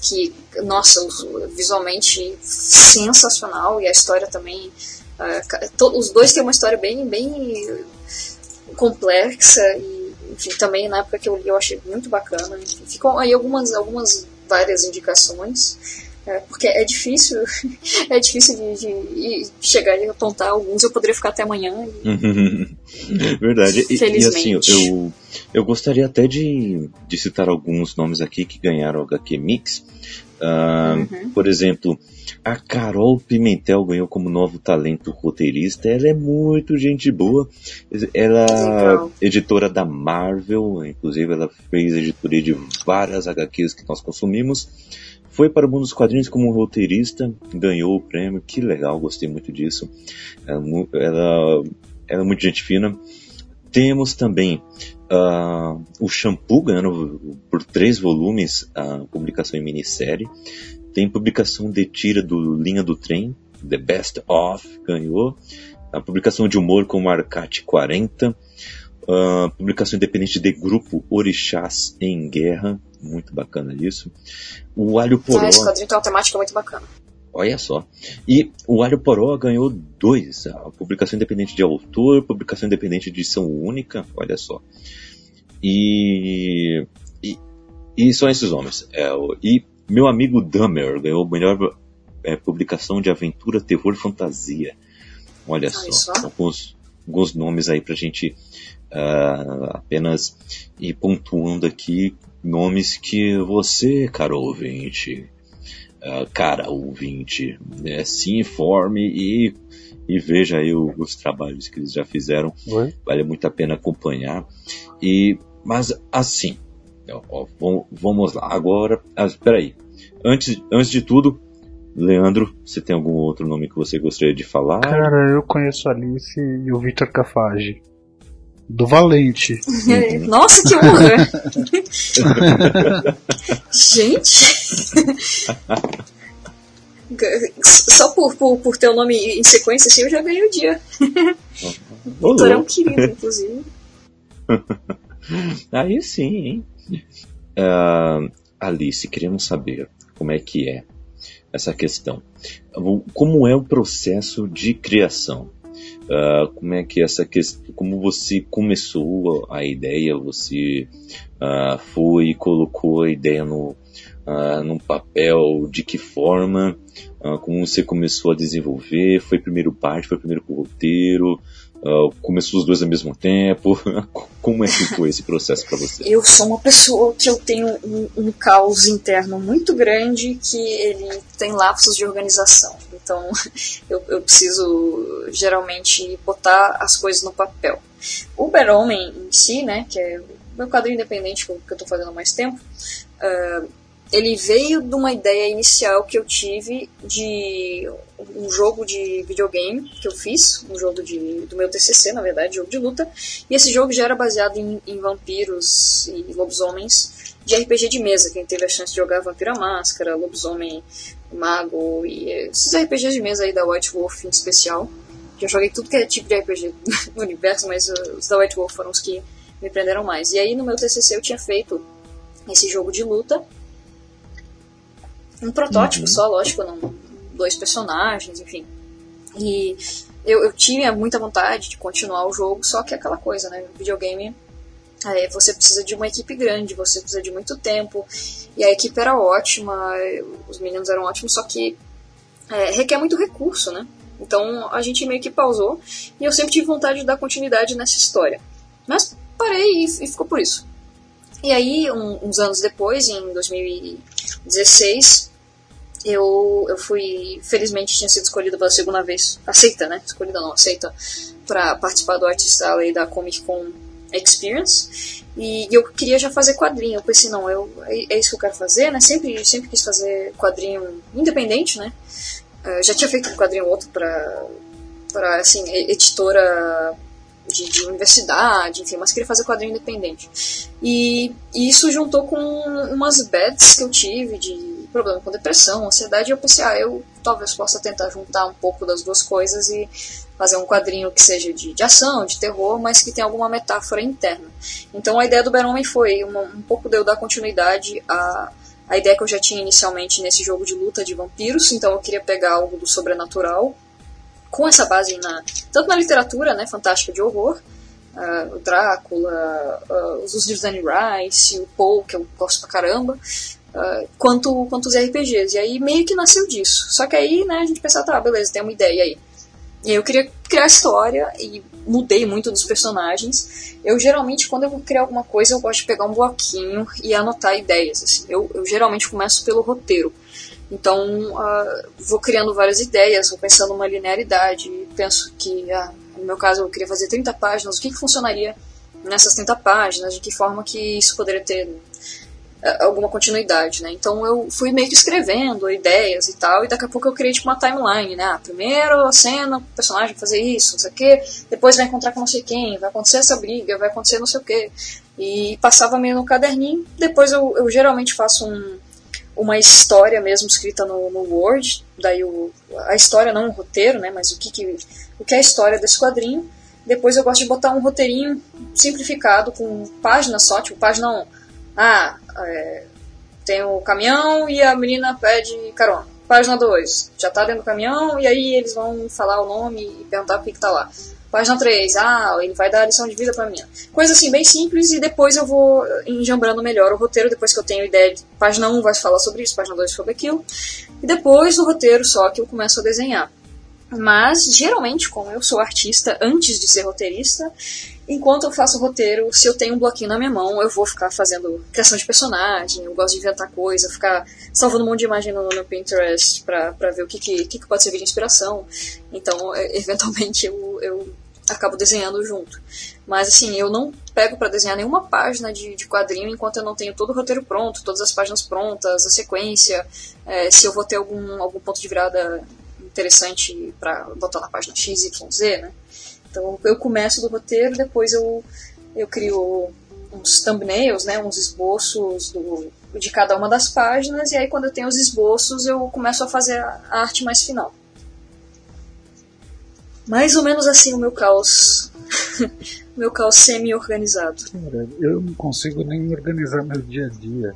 [SPEAKER 4] que, nossa, visualmente sensacional e a história também Uh, os dois têm uma história bem, bem complexa e enfim, também na época que eu li eu achei muito bacana. Ficam aí algumas, algumas várias indicações. Porque é difícil, é difícil de, de, chegar e apontar alguns, eu poderia ficar até amanhã.
[SPEAKER 2] E... Verdade. E, e, assim, eu, eu gostaria até de, de citar alguns nomes aqui que ganharam o HQ Mix. Uh, uhum. Por exemplo, a Carol Pimentel ganhou como novo talento roteirista. Ela é muito gente boa. Ela é editora da Marvel, inclusive ela fez editoria de várias HQs que nós consumimos. Foi para o mundo dos quadrinhos como roteirista, ganhou o prêmio. Que legal, gostei muito disso. Ela, ela, ela é muito gente fina. Temos também uh, o Shampoo ganhando por três volumes a publicação em minissérie. Tem publicação de tira do Linha do Trem, The Best Of, ganhou. A publicação de humor com Marcate 40. Uh, publicação independente de grupo Orixás em Guerra, muito bacana isso. O Alho Poró. Ah,
[SPEAKER 4] esse quadrinho tem uma temática muito bacana.
[SPEAKER 2] Olha só. E o Alho Poró ganhou dois: a publicação independente de autor, publicação independente de edição única, olha só. E, e, e são esses nomes. É, e meu amigo Dummer ganhou a melhor é, publicação de aventura, terror e fantasia. Olha só, só. Alguns, alguns nomes aí pra gente uh, apenas ir pontuando aqui nomes que você, caro ouvinte, uh, cara ouvinte, né, se informe e, e veja aí o, os trabalhos que eles já fizeram. Vale muito a pena acompanhar. E, mas assim, ó, ó, vamos lá. Agora, ah, espera aí. Antes, antes de tudo, Leandro, você tem algum outro nome que você gostaria de falar?
[SPEAKER 3] Cara, eu conheço a Alice e o Victor Cafage. Do Valente.
[SPEAKER 4] Nossa, que honra! Gente! Só por, por, por ter o nome em sequência assim, eu já ganhei o dia. Victor é um querido, inclusive.
[SPEAKER 2] Aí sim, hein? Uh, Alice, queremos saber como é que é essa questão. Como é o processo de criação? Uh, como é que essa questão, como você começou a ideia, você uh, foi colocou a ideia no, uh, num papel, de que forma, uh, como você começou a desenvolver, foi primeiro parte, foi primeiro com roteiro, Uh, começou os dois ao mesmo tempo? Como é que foi esse processo para você?
[SPEAKER 4] Eu sou uma pessoa que eu tenho um, um, caos interno muito grande que ele tem lapsos de organização. Então eu, eu preciso geralmente botar as coisas no papel. O Beromen em si, né, que é meu quadrinho independente que eu estou fazendo há mais tempo, uh, ele veio de uma ideia inicial que eu tive de um jogo de videogame que eu fiz, um jogo de, do meu TCC, na verdade, jogo de luta, e esse jogo já era baseado em, em vampiros e lobisomens de RPG de mesa. Quem teve a chance de jogar Vampira Máscara, Lobisomem Mago e esses RPGs de mesa aí da White Wolf em especial. Já joguei tudo que é tipo de RPG no universo, mas os da White Wolf foram os que me prenderam mais. E aí no meu TCC eu tinha feito esse jogo de luta um protótipo uhum. só, lógico, não, dois personagens, enfim. E eu, eu tinha muita vontade de continuar o jogo, só que é aquela coisa, né? Videogame, é, você precisa de uma equipe grande, você precisa de muito tempo. E a equipe era ótima, os meninos eram ótimos, só que é, requer muito recurso, né? Então a gente meio que pausou e eu sempre tive vontade de dar continuidade nessa história. Mas parei e, e ficou por isso. E aí, um, uns anos depois, em 2016, eu, eu fui, felizmente tinha sido escolhida pela segunda vez, aceita, né? Escolhida não, aceita, para participar do Artist Alley da Comic Con Experience. E, eu queria já fazer quadrinho. Eu pensei, não, eu, é, é, isso que eu quero fazer, né? Sempre, sempre quis fazer quadrinho independente, né? Uh, já tinha feito um quadrinho outro para para assim, editora de, de, universidade, enfim, mas queria fazer quadrinho independente. E, e, isso juntou com umas bets que eu tive de problema com depressão, ansiedade, e eu pensei, ah, eu talvez possa tentar juntar um pouco das duas coisas e fazer um quadrinho que seja de, de ação, de terror, mas que tenha alguma metáfora interna. Então a ideia do Beromem foi uma, um pouco de eu dar continuidade à, à ideia que eu já tinha inicialmente nesse jogo de luta de vampiros, então eu queria pegar algo do sobrenatural com essa base na, tanto na literatura né, fantástica de horror, Uh, o Drácula, uh, os livros da Anne Rice, o Poe, que eu gosto pra caramba, Uh, quanto, quanto os RPGs. E aí meio que nasceu disso. Só que aí, né, a gente pensava, tá, beleza, tem uma ideia aí. E aí eu queria criar a história e mudei muito dos personagens. Eu geralmente, quando eu vou criar alguma coisa, eu gosto de pegar um bloquinho e anotar ideias. Assim. Eu, eu geralmente começo pelo roteiro. Então, uh, vou criando várias ideias, vou pensando uma linearidade. Penso que, ah, no meu caso, eu queria fazer 30 páginas. O que, que funcionaria nessas 30 páginas? De que forma que isso poderia ter é, alguma continuidade, né? Então eu fui meio que escrevendo ideias e tal, e daqui a pouco eu criei tipo uma timeline, né? Ah, primeiro a cena, o personagem fazer isso, não sei o quê, depois vai encontrar com não sei quem, vai acontecer essa briga, vai acontecer não sei o quê. E passava meio no caderninho, depois eu, eu geralmente faço um, uma história mesmo escrita no, no Word, daí o, a história não o roteiro, né, mas o que, que, o que é a história desse quadrinho. Depois eu gosto de botar um roteirinho simplificado com páginas só, tipo página 1. Ah, é, tem o caminhão e a menina pede carona. Página 2, já tá dentro do caminhão e aí eles vão falar o nome e perguntar o que, que tá lá. Página 3, ah, ele vai dar a lição de vida pra mim. Coisa assim, bem simples, e depois eu vou enjambrando melhor o roteiro, depois que eu tenho ideia de página 1 vai falar sobre isso, página 2 sobre aquilo. E depois o roteiro só que eu começo a desenhar. Mas, geralmente, como eu sou artista antes de ser roteirista, enquanto eu faço roteiro, se eu tenho um bloquinho na minha mão, eu vou ficar fazendo criação de personagem, eu gosto de inventar coisa, ficar salvando um monte de imagem no, no Pinterest pra, pra ver o que, que, que, pode servir de inspiração. Então, é, eventualmente, eu, eu acabo desenhando junto. Mas assim, eu não pego para desenhar nenhuma página de, de, quadrinho enquanto eu não tenho todo o roteiro pronto, todas as páginas prontas, a sequência, é, se eu vou ter algum, algum ponto de virada interessante para botar na página X, Y, Z, né? Então eu começo do roteiro, depois eu, eu crio uns thumbnails, né, uns esboços do, de cada uma das páginas, e aí quando eu tenho os esboços eu começo a fazer a arte mais final. Mais ou menos assim o meu caos. meu caos semi-organizado.
[SPEAKER 3] eu não consigo nem organizar meu dia a dia.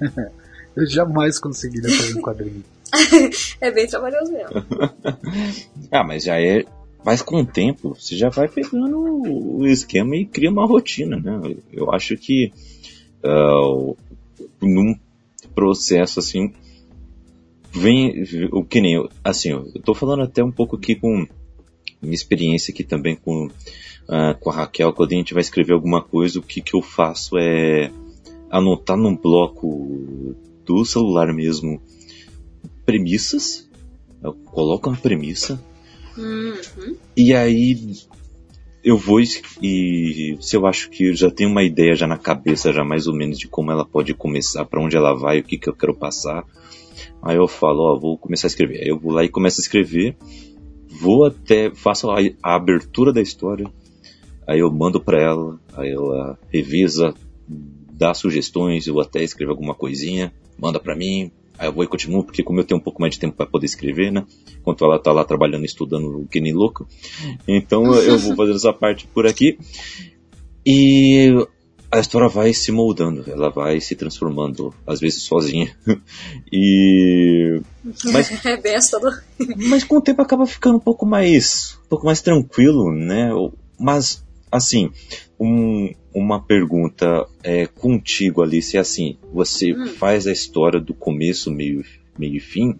[SPEAKER 3] eu jamais conseguiria fazer um quadrinho.
[SPEAKER 4] é bem trabalhoso mesmo.
[SPEAKER 2] ah, mas já é. Mas com o tempo, você já vai pegando o esquema e cria uma rotina, né? Eu acho que uh, num processo assim, vem o que nem assim, eu tô falando até um pouco aqui com minha experiência aqui também com, uh, com a Raquel, quando a gente vai escrever alguma coisa, o que, que eu faço é anotar num bloco do celular mesmo premissas, eu coloco uma premissa, uhum. e aí eu vou e se eu acho que eu já tenho uma ideia já na cabeça já mais ou menos de como ela pode começar, para onde ela vai, o que, que eu quero passar, aí eu falo, ó, vou começar a escrever. Aí eu vou lá e começo a escrever vou até, faço a, a abertura da história, aí eu mando para ela, aí ela revisa, dá sugestões, eu até escrevo alguma coisinha, manda para mim, aí eu vou e continuo, porque como eu tenho um pouco mais de tempo para poder escrever, né? Enquanto ela tá lá trabalhando, estudando que nem louco. Então eu vou fazendo essa parte por aqui. E a história vai se moldando, ela vai se transformando, às vezes sozinha. e.
[SPEAKER 4] Mas, é
[SPEAKER 2] mas com o tempo acaba ficando um pouco mais. um pouco mais tranquilo, né? Mas, assim, um, uma pergunta é, contigo, Alice, é assim: você hum. faz a história do começo, meio, meio e fim,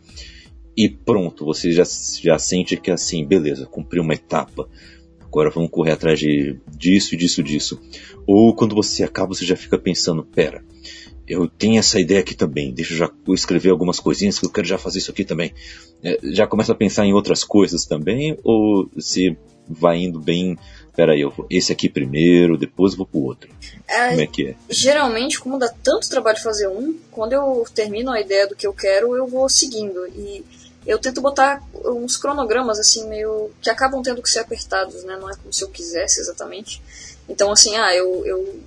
[SPEAKER 2] e pronto, você já, já sente que assim, beleza, cumpriu uma etapa agora vamos correr atrás de, disso, disso, disso. Ou quando você acaba, você já fica pensando, pera, eu tenho essa ideia aqui também, deixa eu já escrever algumas coisinhas que eu quero já fazer isso aqui também. É, já começa a pensar em outras coisas também, ou se vai indo bem, peraí, eu vou esse aqui primeiro, depois vou pro outro. É, como é que é?
[SPEAKER 4] Geralmente, como dá tanto trabalho fazer um, quando eu termino a ideia do que eu quero, eu vou seguindo. E eu tento botar uns cronogramas assim meio que acabam tendo que ser apertados, né? Não é como se eu quisesse exatamente. Então assim, ah, eu, eu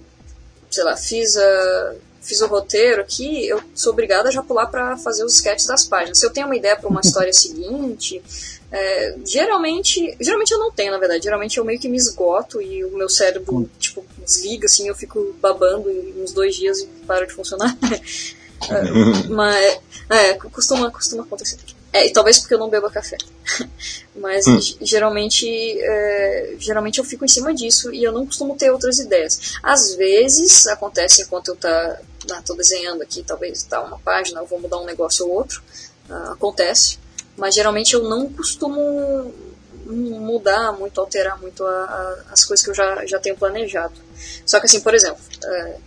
[SPEAKER 4] sei lá, fiz a fiz o roteiro aqui, eu sou obrigada a já pular para fazer os sketches das páginas. Se eu tenho uma ideia para uma história seguinte, é, geralmente, geralmente eu não tenho, na verdade. Geralmente eu meio que me esgoto e o meu cérebro, hum. tipo, desliga, assim, eu fico babando uns dois dias e para de funcionar. é, mas, é, costuma, costuma acontecer. É, e talvez porque eu não bebo café. Mas hum. geralmente, é, geralmente eu fico em cima disso e eu não costumo ter outras ideias. Às vezes acontece enquanto eu tá, ah, tô desenhando aqui, talvez tá uma página, eu vou mudar um negócio ou outro. Uh, acontece. Mas geralmente eu não costumo mudar muito, alterar muito a, a, as coisas que eu já, já tenho planejado. Só que assim, por exemplo, é,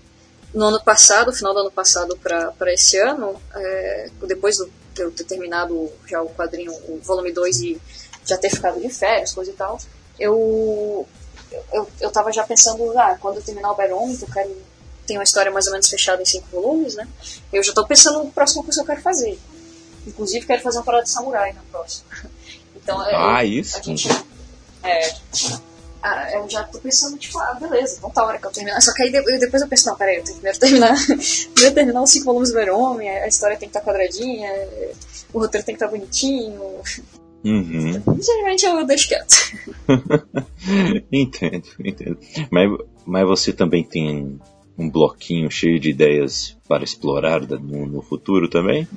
[SPEAKER 4] no ano passado, final do ano passado para esse ano, é, depois do eu ter terminado já o quadrinho, o volume 2 e já ter ficado de férias, coisa e tal, eu, eu, eu tava já pensando, ah, quando eu terminar o Barômetro, eu quero tem uma história mais ou menos fechada em cinco volumes, né? Eu já estou pensando no próximo coisa que eu quero fazer. Inclusive, quero fazer uma parada de samurai na próxima. Então,
[SPEAKER 2] ah, eu, isso?
[SPEAKER 4] A gente, é, ah, eu já tô pensando, tipo, ah, beleza, então tá a hora que eu terminar. Só que aí depois eu penso, não, peraí, eu tenho que primeiro terminar, primeiro terminar os cinco volumes do Verome, a história tem que estar tá quadradinha, o roteiro tem que estar tá bonitinho.
[SPEAKER 2] Uhum.
[SPEAKER 4] Geralmente eu deixo quieto.
[SPEAKER 2] entendo, entendo. Mas, mas você também tem um bloquinho cheio de ideias para explorar no, no, futuro também?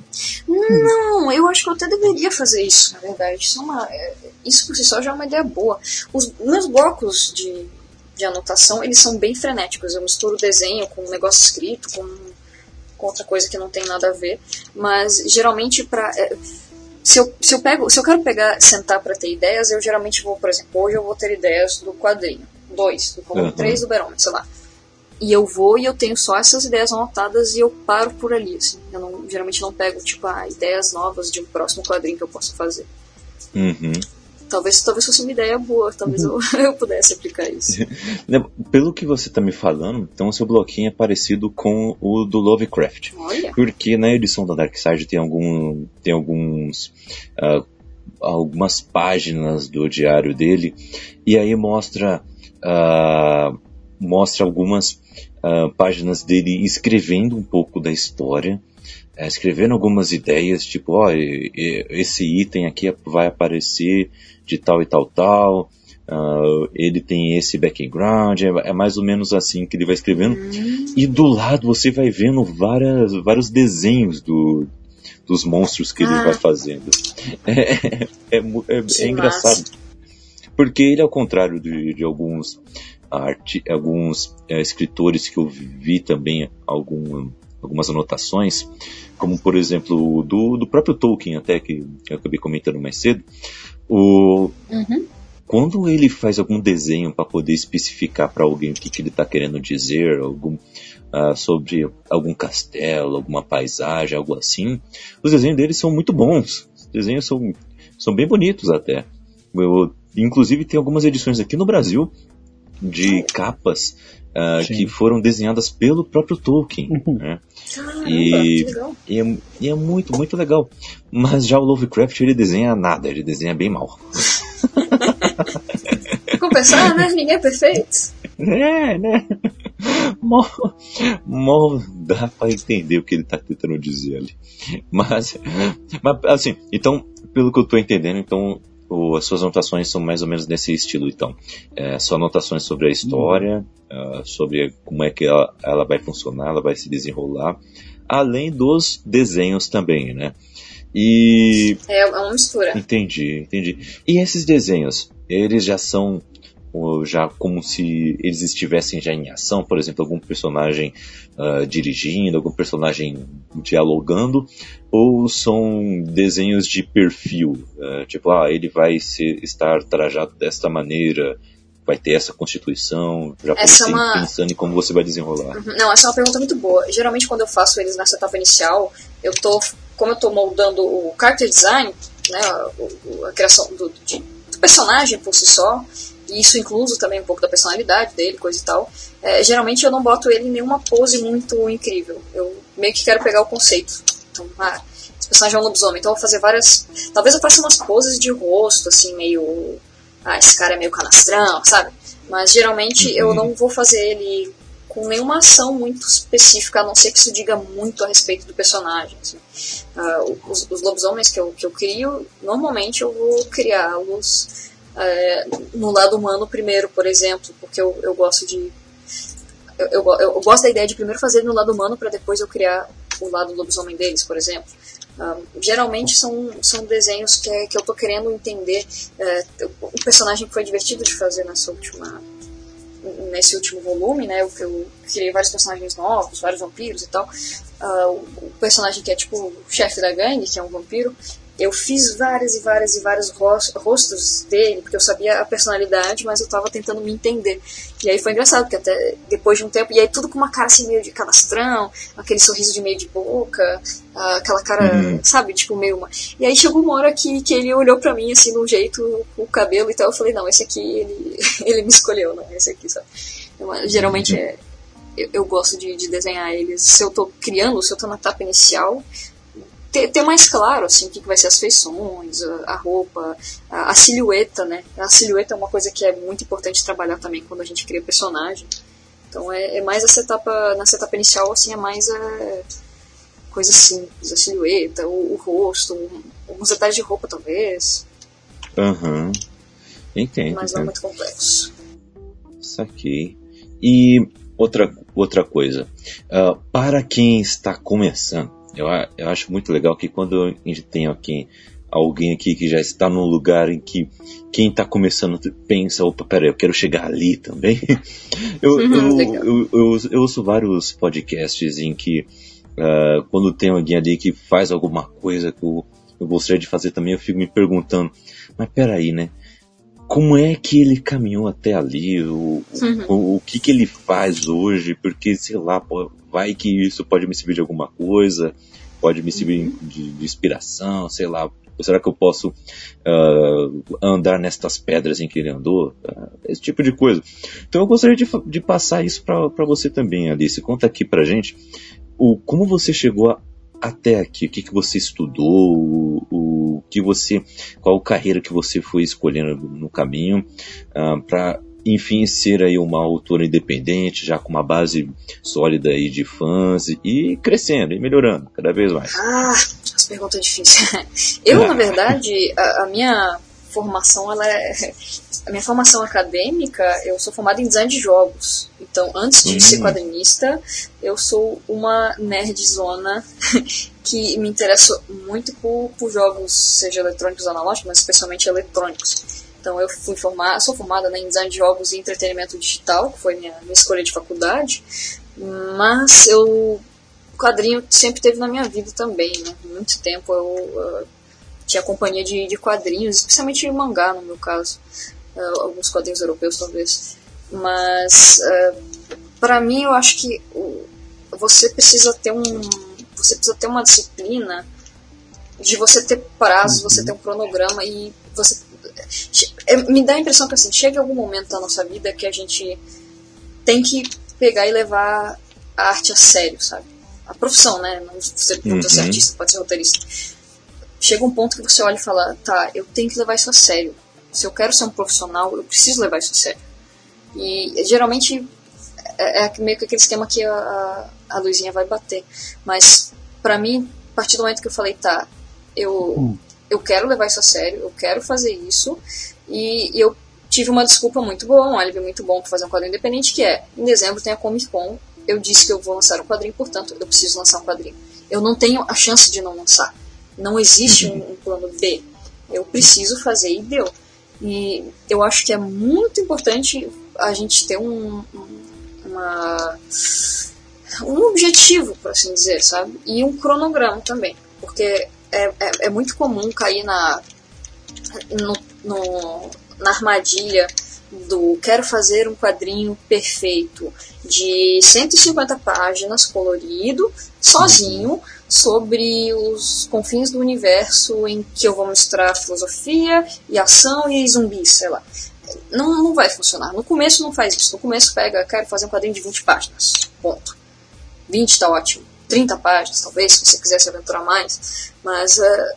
[SPEAKER 4] Não, eu acho que eu até deveria fazer isso, na verdade. Isso, é uma, é, isso por si só já é uma ideia boa. Os meus blocos de, de anotação, eles são bem frenéticos. Eu misturo desenho com um negócio escrito, com, com outra coisa que não tem nada a ver. Mas geralmente para é, se eu, se eu pego, se eu quero pegar, sentar para ter ideias, eu geralmente vou, por exemplo, hoje eu vou ter ideias do quadrinho, dois, do volume uhum. 3 do Berômetro, sei lá. E eu vou e eu tenho só essas ideias anotadas e eu paro por ali, assim. Eu não, geralmente não pego, tipo, ah, ideias novas de um próximo quadrinho que eu possa fazer.
[SPEAKER 2] Uhum.
[SPEAKER 4] Talvez, talvez fosse uma ideia boa, talvez eu, eu pudesse aplicar isso.
[SPEAKER 2] Pelo que você está me falando, então o seu bloquinho é parecido com o do Lovecraft.
[SPEAKER 4] Olha.
[SPEAKER 2] Porque na edição da Dark Side tem, algum, tem alguns. Uh, algumas páginas do diário dele e aí mostra uh, mostra algumas uh, páginas dele escrevendo um pouco da história, uh, escrevendo algumas ideias, tipo, ó, oh, esse item aqui vai aparecer de tal e tal tal, uh, ele tem esse background, é, é, mais ou menos assim que ele vai escrevendo. Uhum. E do lado você vai vendo várias, vários desenhos do, dos monstros que ele vai fazendo. É, é, é, é engraçado. Porque ele, ao contrário de, de alguns arte, alguns é, escritores que eu vi também algum, algumas anotações, como por exemplo do, do próprio Tolkien, até que eu acabei comentando mais cedo. O,
[SPEAKER 4] uhum.
[SPEAKER 2] Quando ele faz algum desenho para poder especificar para alguém o que, que ele está querendo dizer, algum, uh, sobre algum castelo, alguma paisagem, algo assim, os desenhos dele são muito bons. Os desenhos são, são bem bonitos até. Eu, inclusive tem algumas edições aqui no Brasil de capas uh, que foram desenhadas pelo próprio Tolkien.
[SPEAKER 4] Uhum.
[SPEAKER 2] Né? Caramba, e, e, é, e, é, muito, muito legal. Mas já o Lovecraft ele desenha nada, ele desenha bem mal.
[SPEAKER 4] Compensar, né? Ninguém é perfeito.
[SPEAKER 2] É, né? Mal, mal dá para entender o que ele está tentando dizer ali. Mas, mas, assim, então, pelo que eu estou entendendo, então o, as suas anotações são mais ou menos nesse estilo, então. É, são anotações sobre a história, uh, sobre como é que ela, ela, vai funcionar, ela vai se desenrolar, além dos desenhos também, né? E...
[SPEAKER 4] É, é uma mistura.
[SPEAKER 2] Entendi, entendi. E esses desenhos, eles já são já como se eles estivessem já em ação, por exemplo, algum personagem uh, dirigindo, algum personagem dialogando, ou são desenhos de perfil, uh, tipo, ah, ele vai ser, estar trajado desta maneira, vai ter essa constituição, já essa é uma... pensando em como você vai desenrolar.
[SPEAKER 4] Uhum. Não, essa é uma pergunta muito boa. Geralmente quando eu faço eles nessa etapa inicial, eu tô, como eu estou moldando o character design, né, a, a criação do, de, do personagem por si só, isso incluso também um pouco da personalidade dele, coisa e tal. É, geralmente eu não boto ele em nenhuma pose muito incrível. Eu meio que quero pegar o conceito. Então, ah, esse personagem é um lobisomem, então eu vou fazer várias. Talvez eu faça umas poses de rosto, assim, meio. Ah, esse cara é meio canastrão, sabe? Mas geralmente eu não vou fazer ele com nenhuma ação muito específica, a não ser que isso diga muito a respeito do personagem. Assim. Uh, os, os lobisomens que eu, que eu crio, normalmente eu vou criá-los é, no lado humano primeiro, por exemplo, porque eu, eu gosto de. Eu, eu, eu, gosto da ideia de primeiro fazer no lado humano para depois eu criar o lado lobisomem deles, por exemplo. Um, geralmente são, são desenhos que, que eu tô querendo entender. É, o personagem foi divertido de fazer nessa última, nesse último volume, né? Eu, eu criei vários personagens novos, vários vampiros e tal. Uh, o personagem que é tipo o chefe da gangue, que é um vampiro, eu fiz várias e várias e vários rostos dele, porque eu sabia a personalidade, mas eu estava tentando me entender. E aí foi engraçado, porque até depois de um tempo, e aí tudo com uma cara assim meio de canastrão, aquele sorriso de meio de boca, aquela cara, uhum. sabe, tipo meio uma... E aí chegou uma hora que, que ele olhou pra mim assim, de um jeito, com o cabelo e tal, eu falei, não, esse aqui, ele, ele me escolheu, não, esse aqui, sabe. Eu, geralmente uhum. é, eu, eu, gosto de, de desenhar eles, se eu tô criando, se eu tô na etapa inicial, ter, ter mais claro assim, o que, que vai ser as feições, a, a roupa, a, a, silhueta, né? A silhueta é uma coisa que é muito importante trabalhar também quando a gente cria personagem. Então é, é mais essa etapa, nessa etapa inicial, assim, é mais é, coisa simples, a silhueta, o, o rosto, um, alguns detalhes de roupa talvez.
[SPEAKER 2] Aham. Uhum. Entendo.
[SPEAKER 4] Mas não é muito complexo.
[SPEAKER 2] Saquei. E outra, outra coisa, uh, para quem está começando, eu, eu acho muito legal que quando a gente tem aqui alguém aqui que já está num lugar em que quem está começando pensa, opa, peraí, eu quero chegar ali também. eu, uhum, eu, eu, eu, eu, ouço vários podcasts em que uh, quando tem alguém ali que faz alguma coisa que eu, eu gostaria de fazer também, eu fico me perguntando, mas peraí, né? como é que ele caminhou até ali, o, uhum. o, o, que que ele faz hoje, porque, sei lá, vai que isso pode me servir de alguma coisa, pode me servir uhum. de, de, inspiração, sei lá, será que eu posso uh, andar nestas pedras em que ele andou? Uh, esse tipo de coisa. Então eu gostaria de, de passar isso para você também, Alice. Conta aqui pra gente o, como você chegou a, até aqui, o que, que você estudou, o, o que você, qual carreira que você foi escolhendo no caminho uh, para enfim ser aí uma autora independente, já com uma base sólida aí de fãs e crescendo e melhorando cada vez mais.
[SPEAKER 4] Ah, as perguntas difíceis. Eu, na verdade, a, a minha formação ela é a minha formação acadêmica, eu sou formada em design de jogos. Então, antes de ser quadrinista, eu sou uma nerdzona que me interessa muito por, por jogos, seja eletrônicos ou analógicos, mas especialmente eletrônicos. Então, eu fui formada, sou formada né, em design de jogos e entretenimento digital, que foi minha, minha escolha de faculdade. Mas eu o quadrinho sempre teve na minha vida também, né? Muito tempo eu, eu tinha companhia de, de quadrinhos, especialmente mangá no meu caso uh, alguns quadrinhos europeus talvez. Mas uh, é, para mim eu acho que você precisa ter um você precisa ter uma disciplina de você ter prazos, você ter um cronograma e você me dá a impressão que assim chega algum momento da nossa vida que a gente tem que pegar e levar a arte a sério, sabe? A profissão, né? Não você não precisa ser uhum. artista, pode ser roteirista. Chega um ponto que você olha e fala, tá, eu tenho que levar isso a sério se eu quero ser um profissional, eu preciso levar isso a sério. E geralmente é, é meio que aquele esquema que a, a luzinha vai bater. Mas para mim, a partir do momento que eu falei, tá, eu, hum. Eu quero levar isso a sério, eu quero fazer isso, e, e eu tive uma desculpa muito boa, um álibi muito bom para fazer um quadrinho independente, que é, em dezembro tem a Comic Con, eu disse que eu vou lançar um quadrinho, portanto, eu preciso lançar um quadrinho. Eu não tenho a chance de não lançar. Não existe um, um plano B. Eu preciso fazer e deu. E eu acho que é muito importante a gente ter um, uma, um objetivo, por assim dizer, sabe? E um cronograma também. Porque é, é, é muito comum cair na, no, no, na armadilha do quero fazer um quadrinho perfeito de 150 páginas, colorido, sozinho, sobre os confins do universo em que eu vou mostrar filosofia e ação e zumbis, sei lá. Não, não vai funcionar. No começo não faz isso. No começo pega, quero fazer um quadrinho de 20 páginas. Ponto. 20 tá ótimo. 30 páginas, talvez, se você quiser se aventurar mais. Mas uh,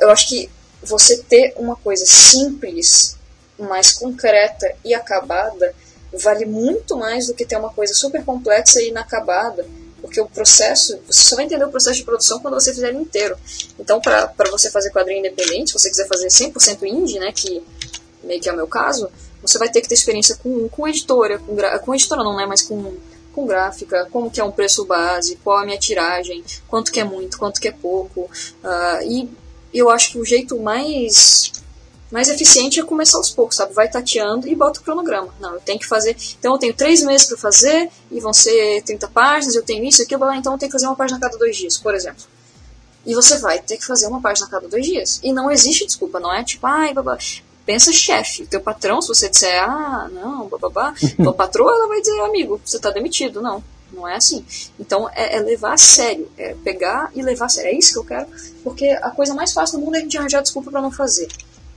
[SPEAKER 4] eu acho que você ter uma coisa simples mais concreta e acabada vale muito mais do que ter uma coisa super complexa e inacabada, porque o processo, você só vai entender o processo de produção quando você fizer ele inteiro. Então, para você fazer quadrinho independente, se você quiser fazer 100% indie, né, que meio que é o meu caso, você vai ter que ter experiência com, com editora, com, com editora não, né, mas com, com gráfica, como que é um preço base, qual a minha tiragem, quanto que é muito, quanto que é pouco, uh, e eu acho que o jeito mais mais eficiente é começar aos poucos, sabe? Vai tateando e bota o cronograma. Não, eu tenho que fazer. Então eu tenho três meses para fazer e vão ser 30 páginas, eu tenho isso, aquilo, então eu tenho que fazer uma página a cada dois dias, por exemplo. E você vai ter que fazer uma página a cada dois dias. E não existe desculpa, não é tipo, ai, babá. Pensa chefe, teu patrão, se você disser, ah, não, babá, tua patroa, ela vai dizer, amigo, você tá demitido. Não, não é assim. Então é, é, levar a sério, é pegar e levar a sério. É isso que eu quero, porque a coisa mais fácil do mundo é a gente arranjar desculpa para não fazer.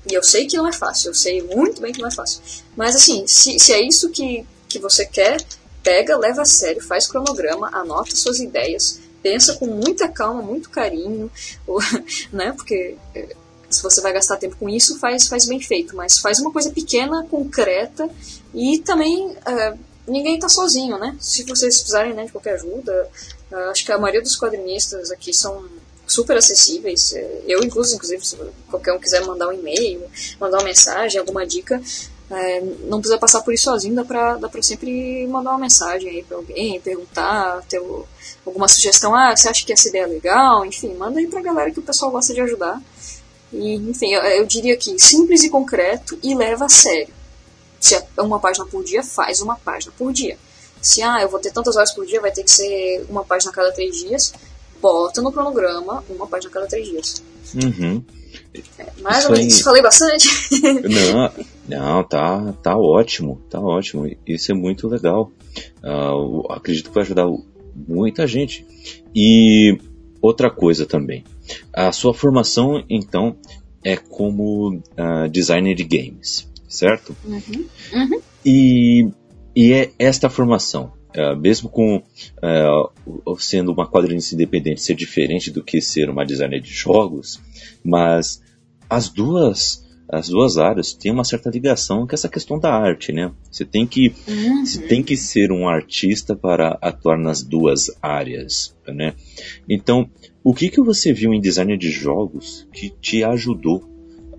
[SPEAKER 4] E eu sei que não é fácil, eu sei muito bem que não é fácil. Mas assim, se, se é isso que, que você quer, pega, leva a sério, faz cronograma, anota suas ideias, pensa com muita calma, muito carinho, ou, né? Porque é, se você vai gastar tempo com isso, faz, faz bem feito, mas faz uma coisa pequena, concreta e também é, ninguém está sozinho, né? Se vocês precisarem né, de qualquer ajuda, é, acho que a maioria dos quadrinistas aqui são super acessíveis. É, eu, inclusive, inclusive, se qualquer um quiser mandar um e-mail, mandar uma mensagem, alguma dica, é, não precisa passar por isso sozinho, dá pra, dá pra sempre mandar uma mensagem aí pra alguém, perguntar, ter alguma sugestão, ah, você acha que essa ideia é legal? Enfim, manda aí pra galera que o pessoal gosta de ajudar. E, enfim, eu, eu diria que simples e concreto e leva a sério. Se é uma página por dia, faz uma página por dia. Se, ah, eu vou ter tantas horas por dia, vai ter que ser uma página a cada três dias, bota no cronograma uma página a cada três dias.
[SPEAKER 2] Uhum.
[SPEAKER 4] É, mais ou menos, falei bastante?
[SPEAKER 2] Não, não, tá, tá ótimo, tá ótimo. Isso é muito legal. Uh, acredito que vai ajudar muita gente. E outra coisa também. A sua formação, então, é como uh, designer de games, certo?
[SPEAKER 4] Uhum. Uhum.
[SPEAKER 2] E, e é esta formação, uh, mesmo com uh, sendo uma quadrinista independente ser diferente do que ser uma designer de jogos, mas as duas as duas áreas têm uma certa ligação com essa questão da arte, né? Você tem que, uhum. você tem que ser um artista para atuar nas duas áreas, né? Então, o que, que você viu em design de jogos que te ajudou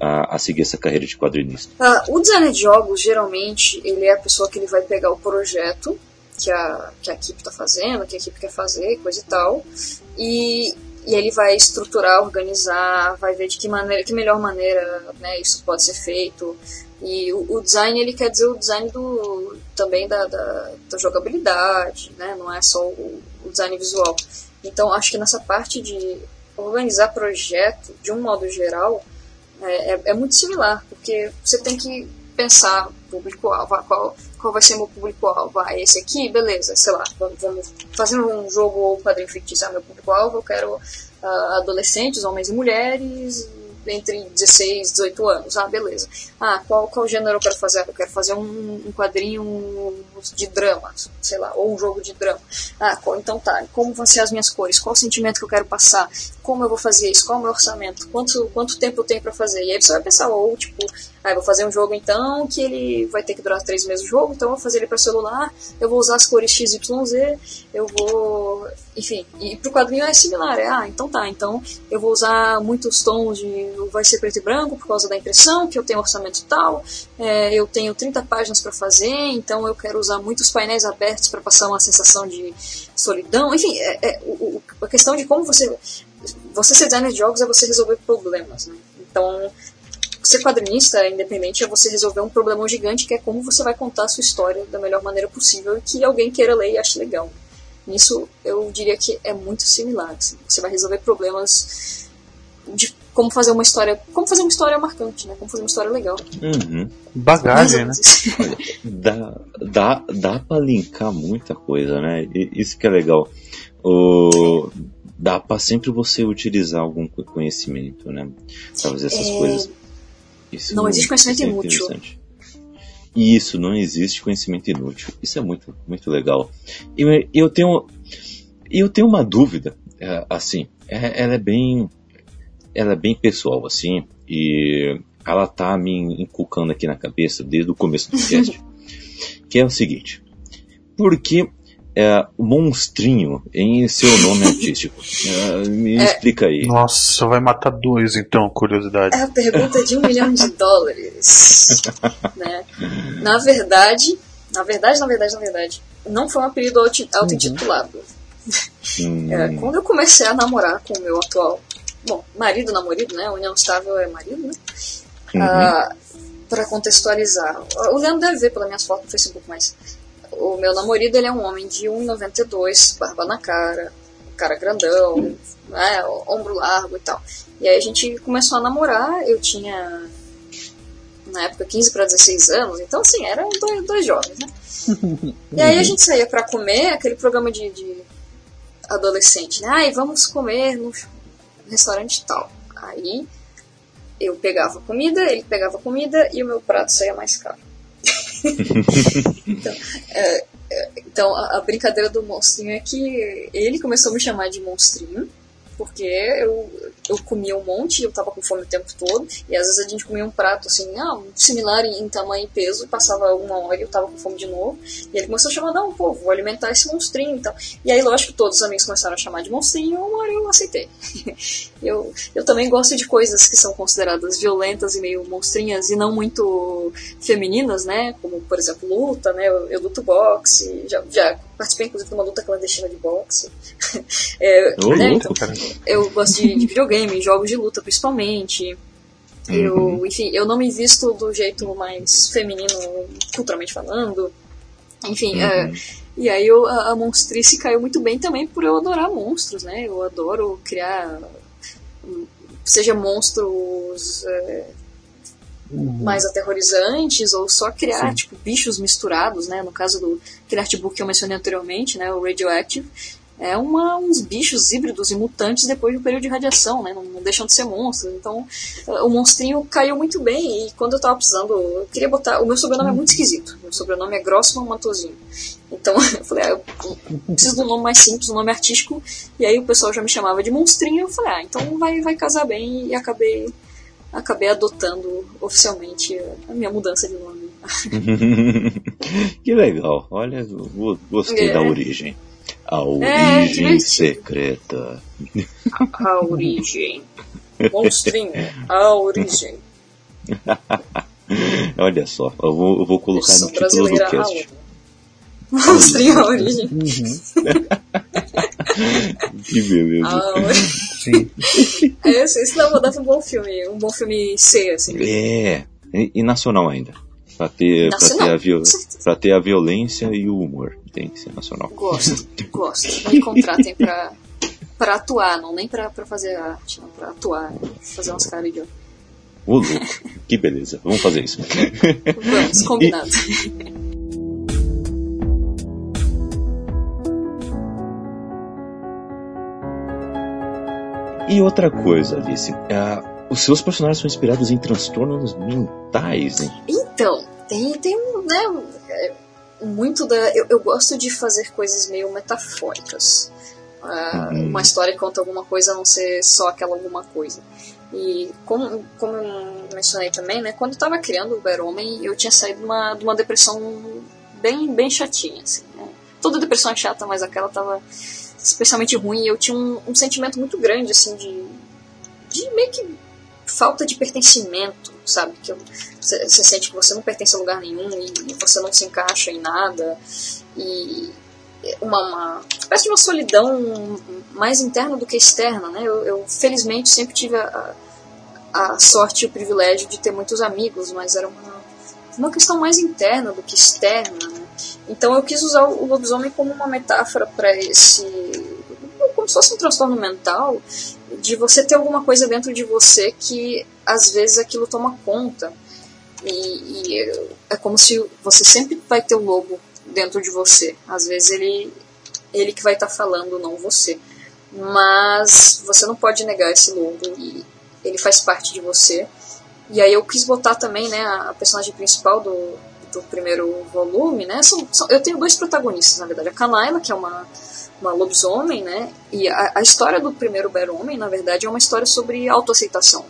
[SPEAKER 2] a, a seguir essa carreira de quadrinista?
[SPEAKER 4] Ah, o designer de jogos, geralmente, ele é a pessoa que ele vai pegar o projeto que a, que a equipe está fazendo, que a equipe quer fazer, coisa e tal, e e ele vai estruturar, organizar, vai ver de que maneira, que melhor maneira, né, isso pode ser feito. E o, o design ele quer dizer o design do também da, da, da jogabilidade, né? Não é só o, o, design visual. Então acho que nessa parte de organizar projeto de um modo geral é, é, é muito similar, porque você tem que pensar público-alvo, qual, qual vai ser meu público-alvo? Ah, esse aqui, beleza, sei lá, vamos fazer um jogo ou quadrinho fictício, meu público-alvo, eu quero uh, adolescentes, homens e mulheres, entre 16 e 18 anos. Ah, beleza. Ah, qual, qual gênero eu quero fazer? Eu quero fazer um, um quadrinho de drama, sei lá, ou um jogo de drama. Ah, qual, então tá. Como vão ser as minhas cores? Qual o sentimento que eu quero passar? Como eu vou fazer isso? Qual o meu orçamento? Quanto, quanto tempo eu tenho para fazer? E aí você vai pensar, ou tipo, ah, vou fazer um jogo então que ele vai ter que durar três meses o jogo, então eu vou fazer ele para celular, eu vou usar as cores XYZ, eu vou. Enfim, e pro quadrinho é similar, é, ah, então tá, então eu vou usar muitos tons de. vai ser preto e branco por causa da impressão, que eu tenho orçamento tal, é, eu tenho 30 páginas para fazer, então eu quero usar muitos painéis abertos para passar uma sensação de solidão, enfim, é, é o, a questão de como você. Você ser designer de jogos é você resolver problemas, né? Então, ser quadrinista independente é você resolver um problema gigante que é como você vai contar a sua história da melhor maneira possível e que alguém queira ler e ache legal. Nisso eu diria que é muito similar. Assim. Você vai resolver problemas de como fazer uma história, como fazer uma história marcante, né? Como fazer uma história legal.
[SPEAKER 2] Uhum.
[SPEAKER 3] Bagagem, né?
[SPEAKER 2] dá, dá, dá pra linkar muita coisa, né? Isso que é legal. O, dá para sempre você utilizar algum conhecimento, né? Pra fazer essas é... coisas.
[SPEAKER 4] Isso não existe conhecimento inútil.
[SPEAKER 2] Isso, não existe conhecimento inútil. Isso é muito, muito legal. E eu tenho, eu tenho uma dúvida, é, assim, é, ela é bem, ela é bem pessoal, assim, e ela tá me inculcando aqui na cabeça desde o começo do teste, que é o seguinte: por que é, monstrinho em seu nome artístico? É, me é, explica aí.
[SPEAKER 3] Nossa, vai matar dois então, curiosidade.
[SPEAKER 4] É a pergunta de um milhão de dólares. né? Na verdade, na verdade, na verdade, na verdade, não foi um apelido auto-intitulado. Uhum. É, quando eu comecei a namorar com o meu atual, bom, marido, namorado, né? União estável é marido, né? Uhum. Ah, para contextualizar. O Leandro deve ver pelas minhas fotos no Facebook, mas o meu namorado ele é um homem de 1,92, barba na cara, cara grandão, né, ombro largo e tal. E aí a gente começou a namorar, eu tinha na época 15 para 16 anos, então assim, eram dois, dois jovens, né? e aí a gente saía para comer, aquele programa de, de adolescente, né? Ai, vamos comer no restaurante tal. Aí eu pegava comida, ele pegava comida e o meu prato saía mais caro. então, é, então, a, a, brincadeira do monstrinho é que ele começou a me chamar de monstrinho, porque eu, eu comia um monte, eu tava com fome o tempo todo, e às vezes a gente comia um prato assim, ah, similar em, em tamanho e peso, e passava uma hora e eu tava com fome de novo, e ele começou a chamar, não, pô, vou alimentar esse monstrinho e tal. E aí, lógico, todos os amigos começaram a chamar de monstrinho, e uma hora eu aceitei. eu, eu também gosto de coisas que são consideradas violentas e meio monstrinhas, e não muito femininas, né, como, por exemplo, luta, né, eu, eu luto boxe, já, já participei inclusive de uma luta clandestina de boxe. é, oh, né, então, eu gosto de, de, videogame, jogos de luta principalmente. Eu, uhum. enfim, eu não me visto do jeito mais feminino, culturalmente falando. Enfim, uhum. é, e aí eu, a, a monstrice caiu muito bem também por eu adorar monstros, né? Eu adoro criar, seja monstros é, uhum. mais aterrorizantes ou só criar tipo bichos misturados, né? No caso do aquele artbook que eu mencionei anteriormente, né, o Radioactive, é uma, uns bichos híbridos e mutantes depois de um período de radiação, né? Não, não, deixam de ser monstros. Então, o monstrinho caiu muito bem. E quando eu tava precisando, eu queria botar. O meu sobrenome é muito esquisito. Meu sobrenome é Grossman Matozinho. Então, eu falei, ah, eu preciso de um nome mais simples, um nome artístico. E aí o pessoal já me chamava de monstrinho. Eu falei, ah, então vai, vai casar bem. E acabei acabei adotando oficialmente a minha mudança de nome.
[SPEAKER 2] que legal, olha, gostei é. da origem. A é, origem é, secreta.
[SPEAKER 4] A, a origem. Monstrinho, a origem.
[SPEAKER 2] Olha só, eu vou, eu vou colocar no título do cast.
[SPEAKER 4] Monstrinho, a origem. Uhum.
[SPEAKER 2] que beleza.
[SPEAKER 4] Ah, Sim. É, isso, não, dá um bom filme, um bom filme C, assim.
[SPEAKER 2] É, e, e nacional ainda. Pra ter, pra, ter a viol... pra ter a violência e o humor. Tem que ser nacional.
[SPEAKER 4] Gosto, gosto. Me contratem pra, pra atuar, não nem pra, pra fazer arte, não, pra atuar. Fazer umas caras de.
[SPEAKER 2] Ô louco, que beleza. Vamos fazer isso.
[SPEAKER 4] Vamos, combinado. E...
[SPEAKER 2] E outra coisa, Alice, uh, os seus personagens são inspirados em transtornos mentais, hein?
[SPEAKER 4] Então, tem, tem né, muito da. Eu, eu gosto de fazer coisas meio metafóricas. Uh, uhum. Uma história conta alguma coisa, a não ser só aquela alguma coisa. E como, como eu mencionei também, né, quando eu estava criando o Ver-Homem, eu tinha saído de uma, de uma depressão bem, bem chatinha. Assim, né? Toda depressão é chata, mas aquela estava especialmente ruim. Eu tinha um, um, sentimento muito grande, assim, de, de meio que falta de pertencimento, sabe? Que você, sente que você não pertence a lugar nenhum e, e você não se encaixa em nada. E uma, uma espécie de uma solidão mais interna do que externa, né? Eu, eu felizmente sempre tive a, a, sorte e o privilégio de ter muitos amigos, mas era uma, uma questão mais interna do que externa, né? Então eu quis usar o lobisomem como uma metáfora para esse. como se fosse um transtorno mental, de você ter alguma coisa dentro de você que às vezes aquilo toma conta. E, e é como se você sempre vai ter o lobo dentro de você. Às vezes ele, ele que vai estar tá falando, não você. Mas você não pode negar esse lobo e ele faz parte de você. E aí eu quis botar também né, a personagem principal do, do primeiro volume, né? São, são, eu tenho dois protagonistas, na verdade. A Kanaila, que é uma, uma lobisomem, né? E a, a história do primeiro Ber-Homem, na verdade, é uma história sobre autoaceitação.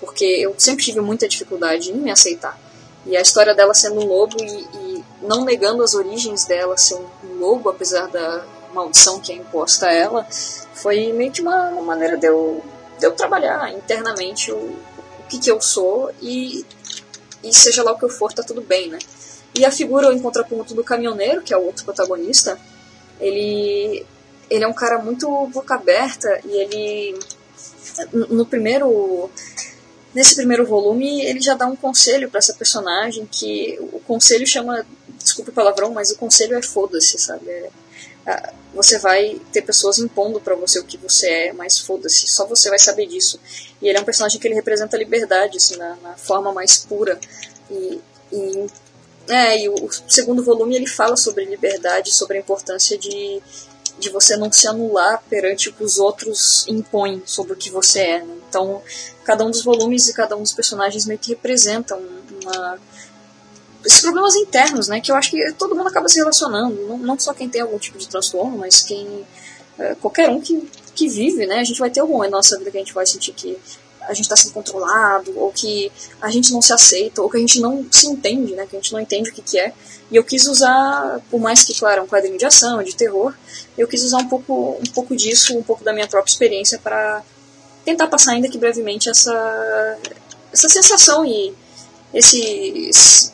[SPEAKER 4] Porque eu sempre tive muita dificuldade em me aceitar. E a história dela sendo um lobo e, e não negando as origens dela ser um lobo, apesar da maldição que é imposta a ela, foi meio que uma, uma maneira de eu, de eu trabalhar internamente o, o que, que eu sou e e seja lá o que for, tá tudo bem, né? E a figura, em contraponto do caminhoneiro, que é o outro protagonista, ele, ele é um cara muito boca aberta e ele, no primeiro, nesse primeiro volume, ele já dá um conselho para essa personagem que o conselho chama, desculpe o palavrão, mas o conselho é foda-se, sabe? É, você vai ter pessoas impondo para você o que você é, mas foda-se, só você vai saber disso. E ele é um personagem que ele representa a liberdade, assim, na, na forma mais pura. E, e, é, e o segundo volume ele fala sobre liberdade, sobre a importância de, de você não se anular perante o que os outros impõem sobre o que você é. Né? Então, cada um dos volumes e cada um dos personagens meio que representam uma esses problemas internos, né? Que eu acho que todo mundo acaba se relacionando, não, não só quem tem algum tipo de transtorno, mas quem é, qualquer um que, que vive, né? A gente vai ter algum em nossa vida que a gente vai sentir que a gente está sendo controlado, ou que a gente não se aceita, ou que a gente não se entende, né? Que a gente não entende o que, que é. E eu quis usar, por mais que, claro, é um quadrinho de ação, de terror, eu quis usar um pouco, um pouco disso, um pouco da minha própria experiência para tentar passar ainda que brevemente essa, essa sensação e esses,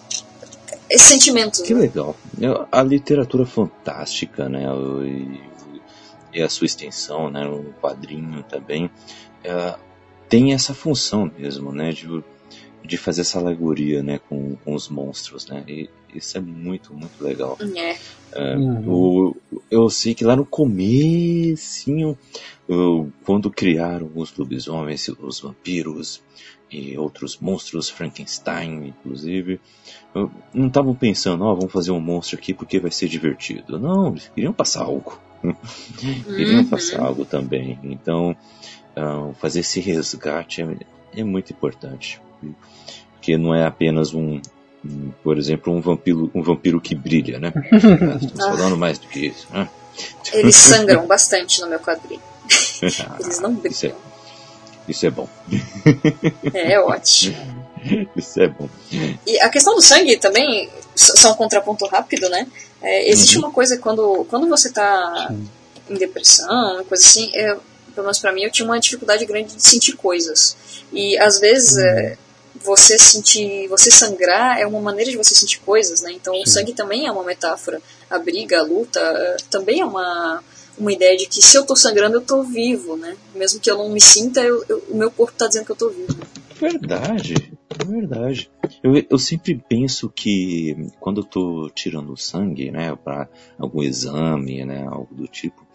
[SPEAKER 4] esse sentimento.
[SPEAKER 2] Que legal. A literatura fantástica, né? E, a sua extensão, né? O quadrinho também. É, tem essa função mesmo, né? De, de fazer essa alegoria, né? Com, com os monstros, né? E isso é muito, muito legal.
[SPEAKER 4] É.
[SPEAKER 2] é uhum. o, eu sei que lá no comecinho, quando criaram os lobisomens, os vampiros, e outros monstros, Frankenstein, inclusive, não estavam pensando, ó, oh, vamos fazer um monstro aqui porque vai ser divertido. Não, eles queriam passar algo. queriam uhum. passar algo também. Então, fazer esse resgate é, é, muito importante. Porque não é apenas um, um, por exemplo, um vampiro, um vampiro que brilha, né? Estamos falando mais do que isso. Né?
[SPEAKER 4] Eles sangram bastante no meu quadrinho. Eles não brilham.
[SPEAKER 2] Isso é, bom.
[SPEAKER 4] É, ótimo.
[SPEAKER 2] Isso é bom.
[SPEAKER 4] E a questão do sangue também, só um contraponto rápido, né? É, existe uhum. uma coisa quando, quando você está em depressão, coisa assim, é, pelo menos pra mim, eu tinha uma dificuldade grande de sentir coisas. E às vezes uhum. é, você sentir, você sangrar é uma maneira de você sentir coisas, né? Então Sim. o sangue também é uma metáfora. A briga, a luta, é, também é uma uma ideia de que se eu tô sangrando, eu tô vivo, né? Mesmo que eu não me sinta, eu, eu, o meu corpo tá dizendo que eu tô vivo.
[SPEAKER 2] Verdade, é verdade. Eu, eu sempre penso que quando eu tô tirando sangue, né, para algum exame, né, algo do tipo,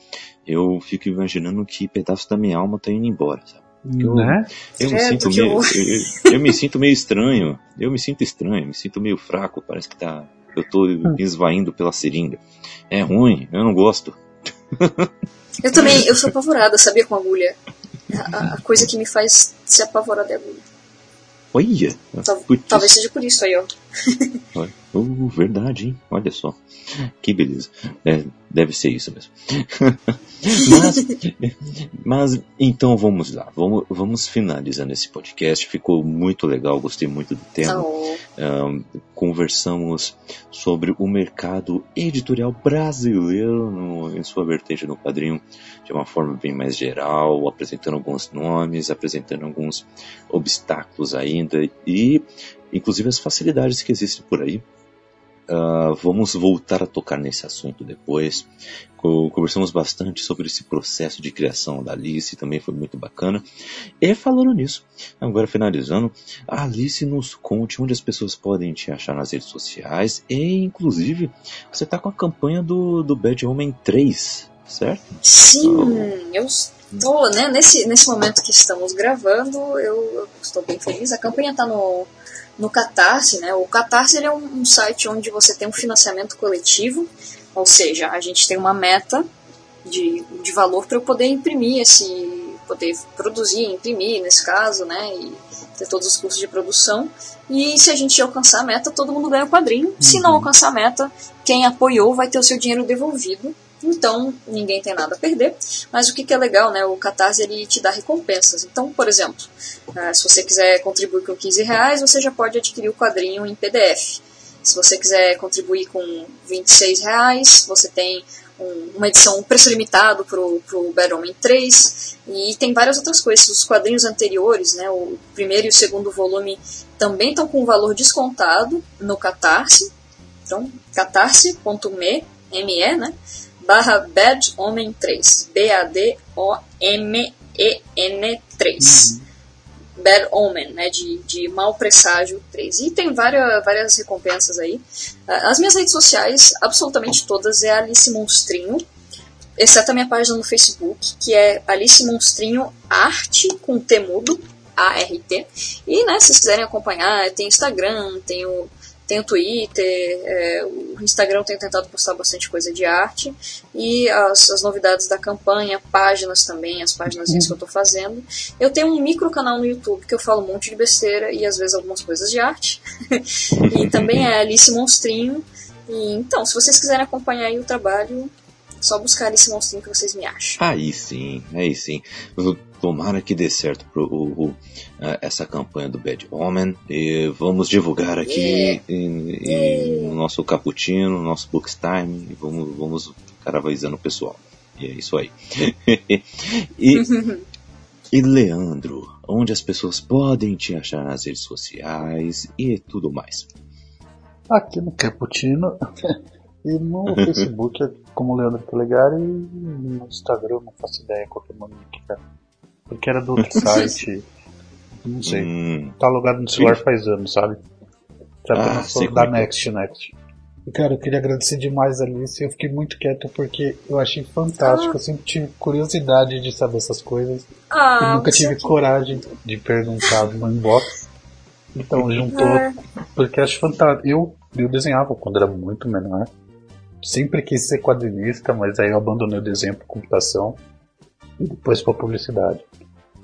[SPEAKER 2] eu fico imaginando que pedaço da minha alma tá indo embora, sabe? Eu,
[SPEAKER 3] né?
[SPEAKER 2] eu, me sinto meio, eu, eu, eu, me sinto meio estranho. Eu me sinto estranho, me sinto meio fraco. Parece que tá, eu tô hum. esvaindo pela seringa. É ruim, eu não gosto.
[SPEAKER 4] Eu também, eu sou apavorada, sabia, com agulha. A, a coisa que me faz ser apavorada é agulha.
[SPEAKER 2] Olha!
[SPEAKER 4] Tal, talvez seja por isso aí, ó.
[SPEAKER 2] Uh, verdade, hein? Olha só. Que beleza. É, deve ser isso mesmo. mas, mas, então vamos lá. Vamos, vamos finalizando esse podcast. Ficou muito legal, gostei muito do tema.
[SPEAKER 4] Oh.
[SPEAKER 2] Um, conversamos sobre o mercado editorial brasileiro no, em sua vertente no quadrinho de uma forma bem mais geral, apresentando alguns nomes, apresentando alguns obstáculos ainda e inclusive as facilidades que existem por aí Uh, vamos voltar a tocar nesse assunto depois. Conversamos bastante sobre esse processo de criação da Alice, também foi muito bacana. E falando nisso, agora finalizando, a Alice nos conte onde as pessoas podem te achar nas redes sociais e, inclusive, você está com a campanha do, do Bad Homem 3, certo?
[SPEAKER 4] Sim, oh. eu estou, né, nesse, nesse momento que estamos gravando, eu, eu estou bem feliz. A campanha está no no Catarse, né? O Catarse é um, um, site onde você tem um financiamento coletivo, ou seja, a gente tem uma meta de, de valor para eu poder imprimir esse, poder produzir, imprimir nesse caso, né? E ter todos os custos de produção. E se a gente alcançar a meta, todo mundo ganha o quadrinho. Se não uhum. alcançar a meta, quem apoiou vai ter o seu dinheiro devolvido então, ninguém tem nada a perder. Mas o que, que é legal, né? O Catarse ele te dá recompensas. Então, por exemplo, uh, se você quiser contribuir com 15 reais, você já pode adquirir o quadrinho em PDF. Se você quiser contribuir com 26 reais, você tem um, uma edição, um preço limitado para o Bad Homem 3. E tem várias outras coisas. Os quadrinhos anteriores, né, o primeiro e o segundo volume, também estão com valor descontado no Catarse. Então, catarse.me, ME, né? Barra Bad Omen 3. B-A-D-O-M-E-N 3. Uhum. Bad Omen, né, de, de mau presságio 3. E tem várias, várias recompensas aí. As minhas redes sociais, absolutamente todas, é Alice Monstrinho, exceto a minha página no Facebook, que é Alice Monstrinho Arte, com T mudo, A-R-T. E, né, se vocês quiserem acompanhar, tem Instagram, tem o tem o Twitter, é, o Instagram tem tentado postar bastante coisa de arte e as, as novidades da campanha, páginas também, as páginas uhum. que eu estou fazendo. Eu tenho um micro canal no YouTube que eu falo um monte de besteira e às vezes algumas coisas de arte. e também é Alice Monstrinho. E, então, se vocês quiserem acompanhar o trabalho, só buscar esse monstrinho que vocês me acham.
[SPEAKER 2] Aí sim, aí sim. Tomara que dê certo pro, o, o, essa campanha do Bad Omen. E vamos divulgar aqui yeah. em, em yeah. no nosso Cappuccino, no nosso Bookstime. E vamos, vamos caravalizando o pessoal. E é isso aí. e, e Leandro, onde as pessoas podem te achar nas redes sociais e tudo mais?
[SPEAKER 3] Aqui no Cappuccino. E no Facebook é como Leandro Calegari e no Instagram não faço ideia qual é o nome aqui, cara. Porque era do outro site. Não sei. Hum. Tá logado no celular faz anos, sabe? Sabe ah, sei da é. Next Next. E cara, eu queria agradecer demais a Alice. Eu fiquei muito quieto porque eu achei fantástico. Ah. Eu sempre tive curiosidade de saber essas coisas.
[SPEAKER 4] Ah,
[SPEAKER 3] e nunca tive coragem de perguntar no inbox. Então juntou. É. Porque acho fantástico. Eu, eu desenhava quando era muito menor sempre quis ser quadrinista, mas aí eu abandonei o desenho para computação e depois para publicidade.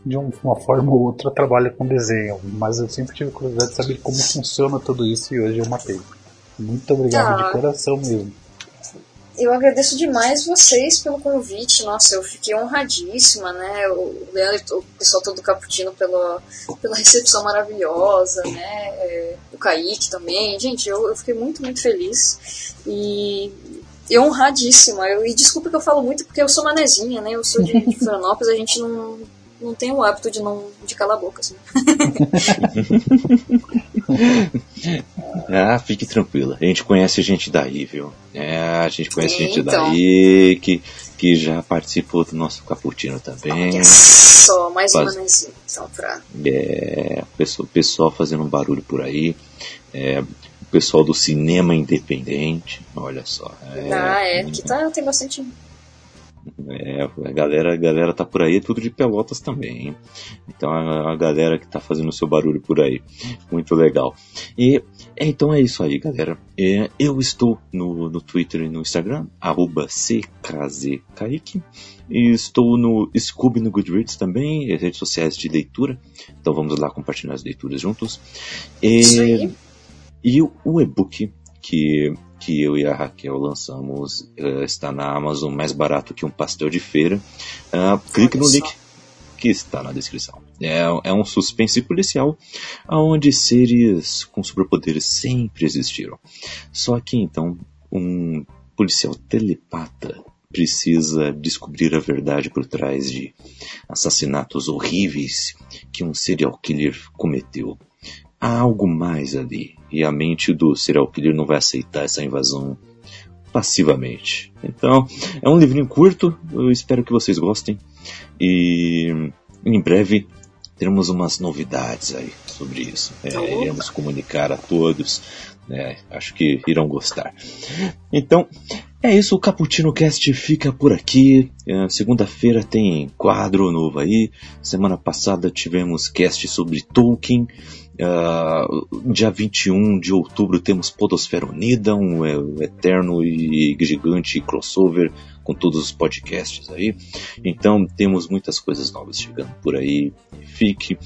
[SPEAKER 3] De uma forma ou outra eu trabalho com desenho, mas eu sempre tive curiosidade de saber como funciona tudo isso e hoje eu matei. Muito obrigado ah. de coração mesmo.
[SPEAKER 4] Eu agradeço demais vocês pelo convite. Nossa, eu fiquei honradíssima, né? O Leandro, o pessoal todo do Caputino pela, pela recepção maravilhosa, né? É, o Kaique também. Gente, eu, eu fiquei muito, muito feliz. E eu honradíssima. Eu, e desculpa que eu falo muito porque eu sou manezinha, né? Eu sou de, de Florianópolis, a gente não, não tem o hábito de não de calar a boca, assim.
[SPEAKER 2] ah, fique tranquila. A gente conhece gente daí, viu? É, a gente conhece gente então. daí que, que já participou do nosso Caputino também.
[SPEAKER 4] Olha só, mais Faz... uma então pra...
[SPEAKER 2] É, pessoal, pessoal fazendo um barulho por aí. É, o pessoal do cinema independente, olha só.
[SPEAKER 4] É, ah, é, que tá, tem bastante
[SPEAKER 2] é, a galera, a galera tá por aí, é tudo de pelotas também, hein? Então a, a, galera que tá fazendo o seu barulho por aí. Muito legal. E é, então é isso aí, galera. É, eu estou no, no Twitter e no Instagram, arroba CKZKaique. E estou no Scooby no Goodreads também, redes sociais de leitura. Então vamos lá compartilhar as leituras juntos. E, e o, o e-book que que eu e a Raquel lançamos uh, está na Amazon mais barato que um pastel de feira. Uh, clique no link que está na descrição. É, é um suspense policial onde seres com superpoderes sempre existiram. Só que então um policial telepata precisa descobrir a verdade por trás de assassinatos horríveis que um serial killer cometeu há algo mais ali. E a mente do serial killer não vai aceitar essa invasão passivamente. Então, é um livrinho curto, eu espero que vocês gostem. E em breve teremos umas novidades aí sobre isso. É, iremos comunicar a todos. Né? Acho que irão gostar. Então, é isso, o Caputino Cast fica por aqui. É, segunda-feira tem quadro novo aí. Semana passada tivemos cast sobre Tolkien. Uh, dia 21 de outubro temos Podosfera Unida, um, eterno e gigante crossover com todos os podcasts aí. Então temos muitas coisas novas chegando por aí. Fique,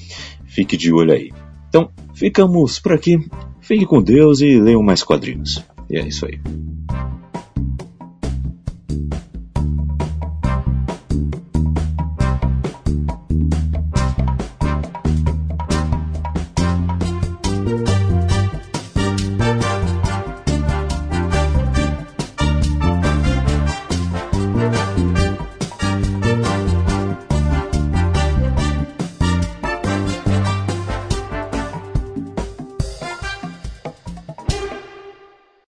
[SPEAKER 2] fique de olho aí. Então, ficamos por aqui. Fique com Deus e leiam mais quadrinhos. E é isso aí.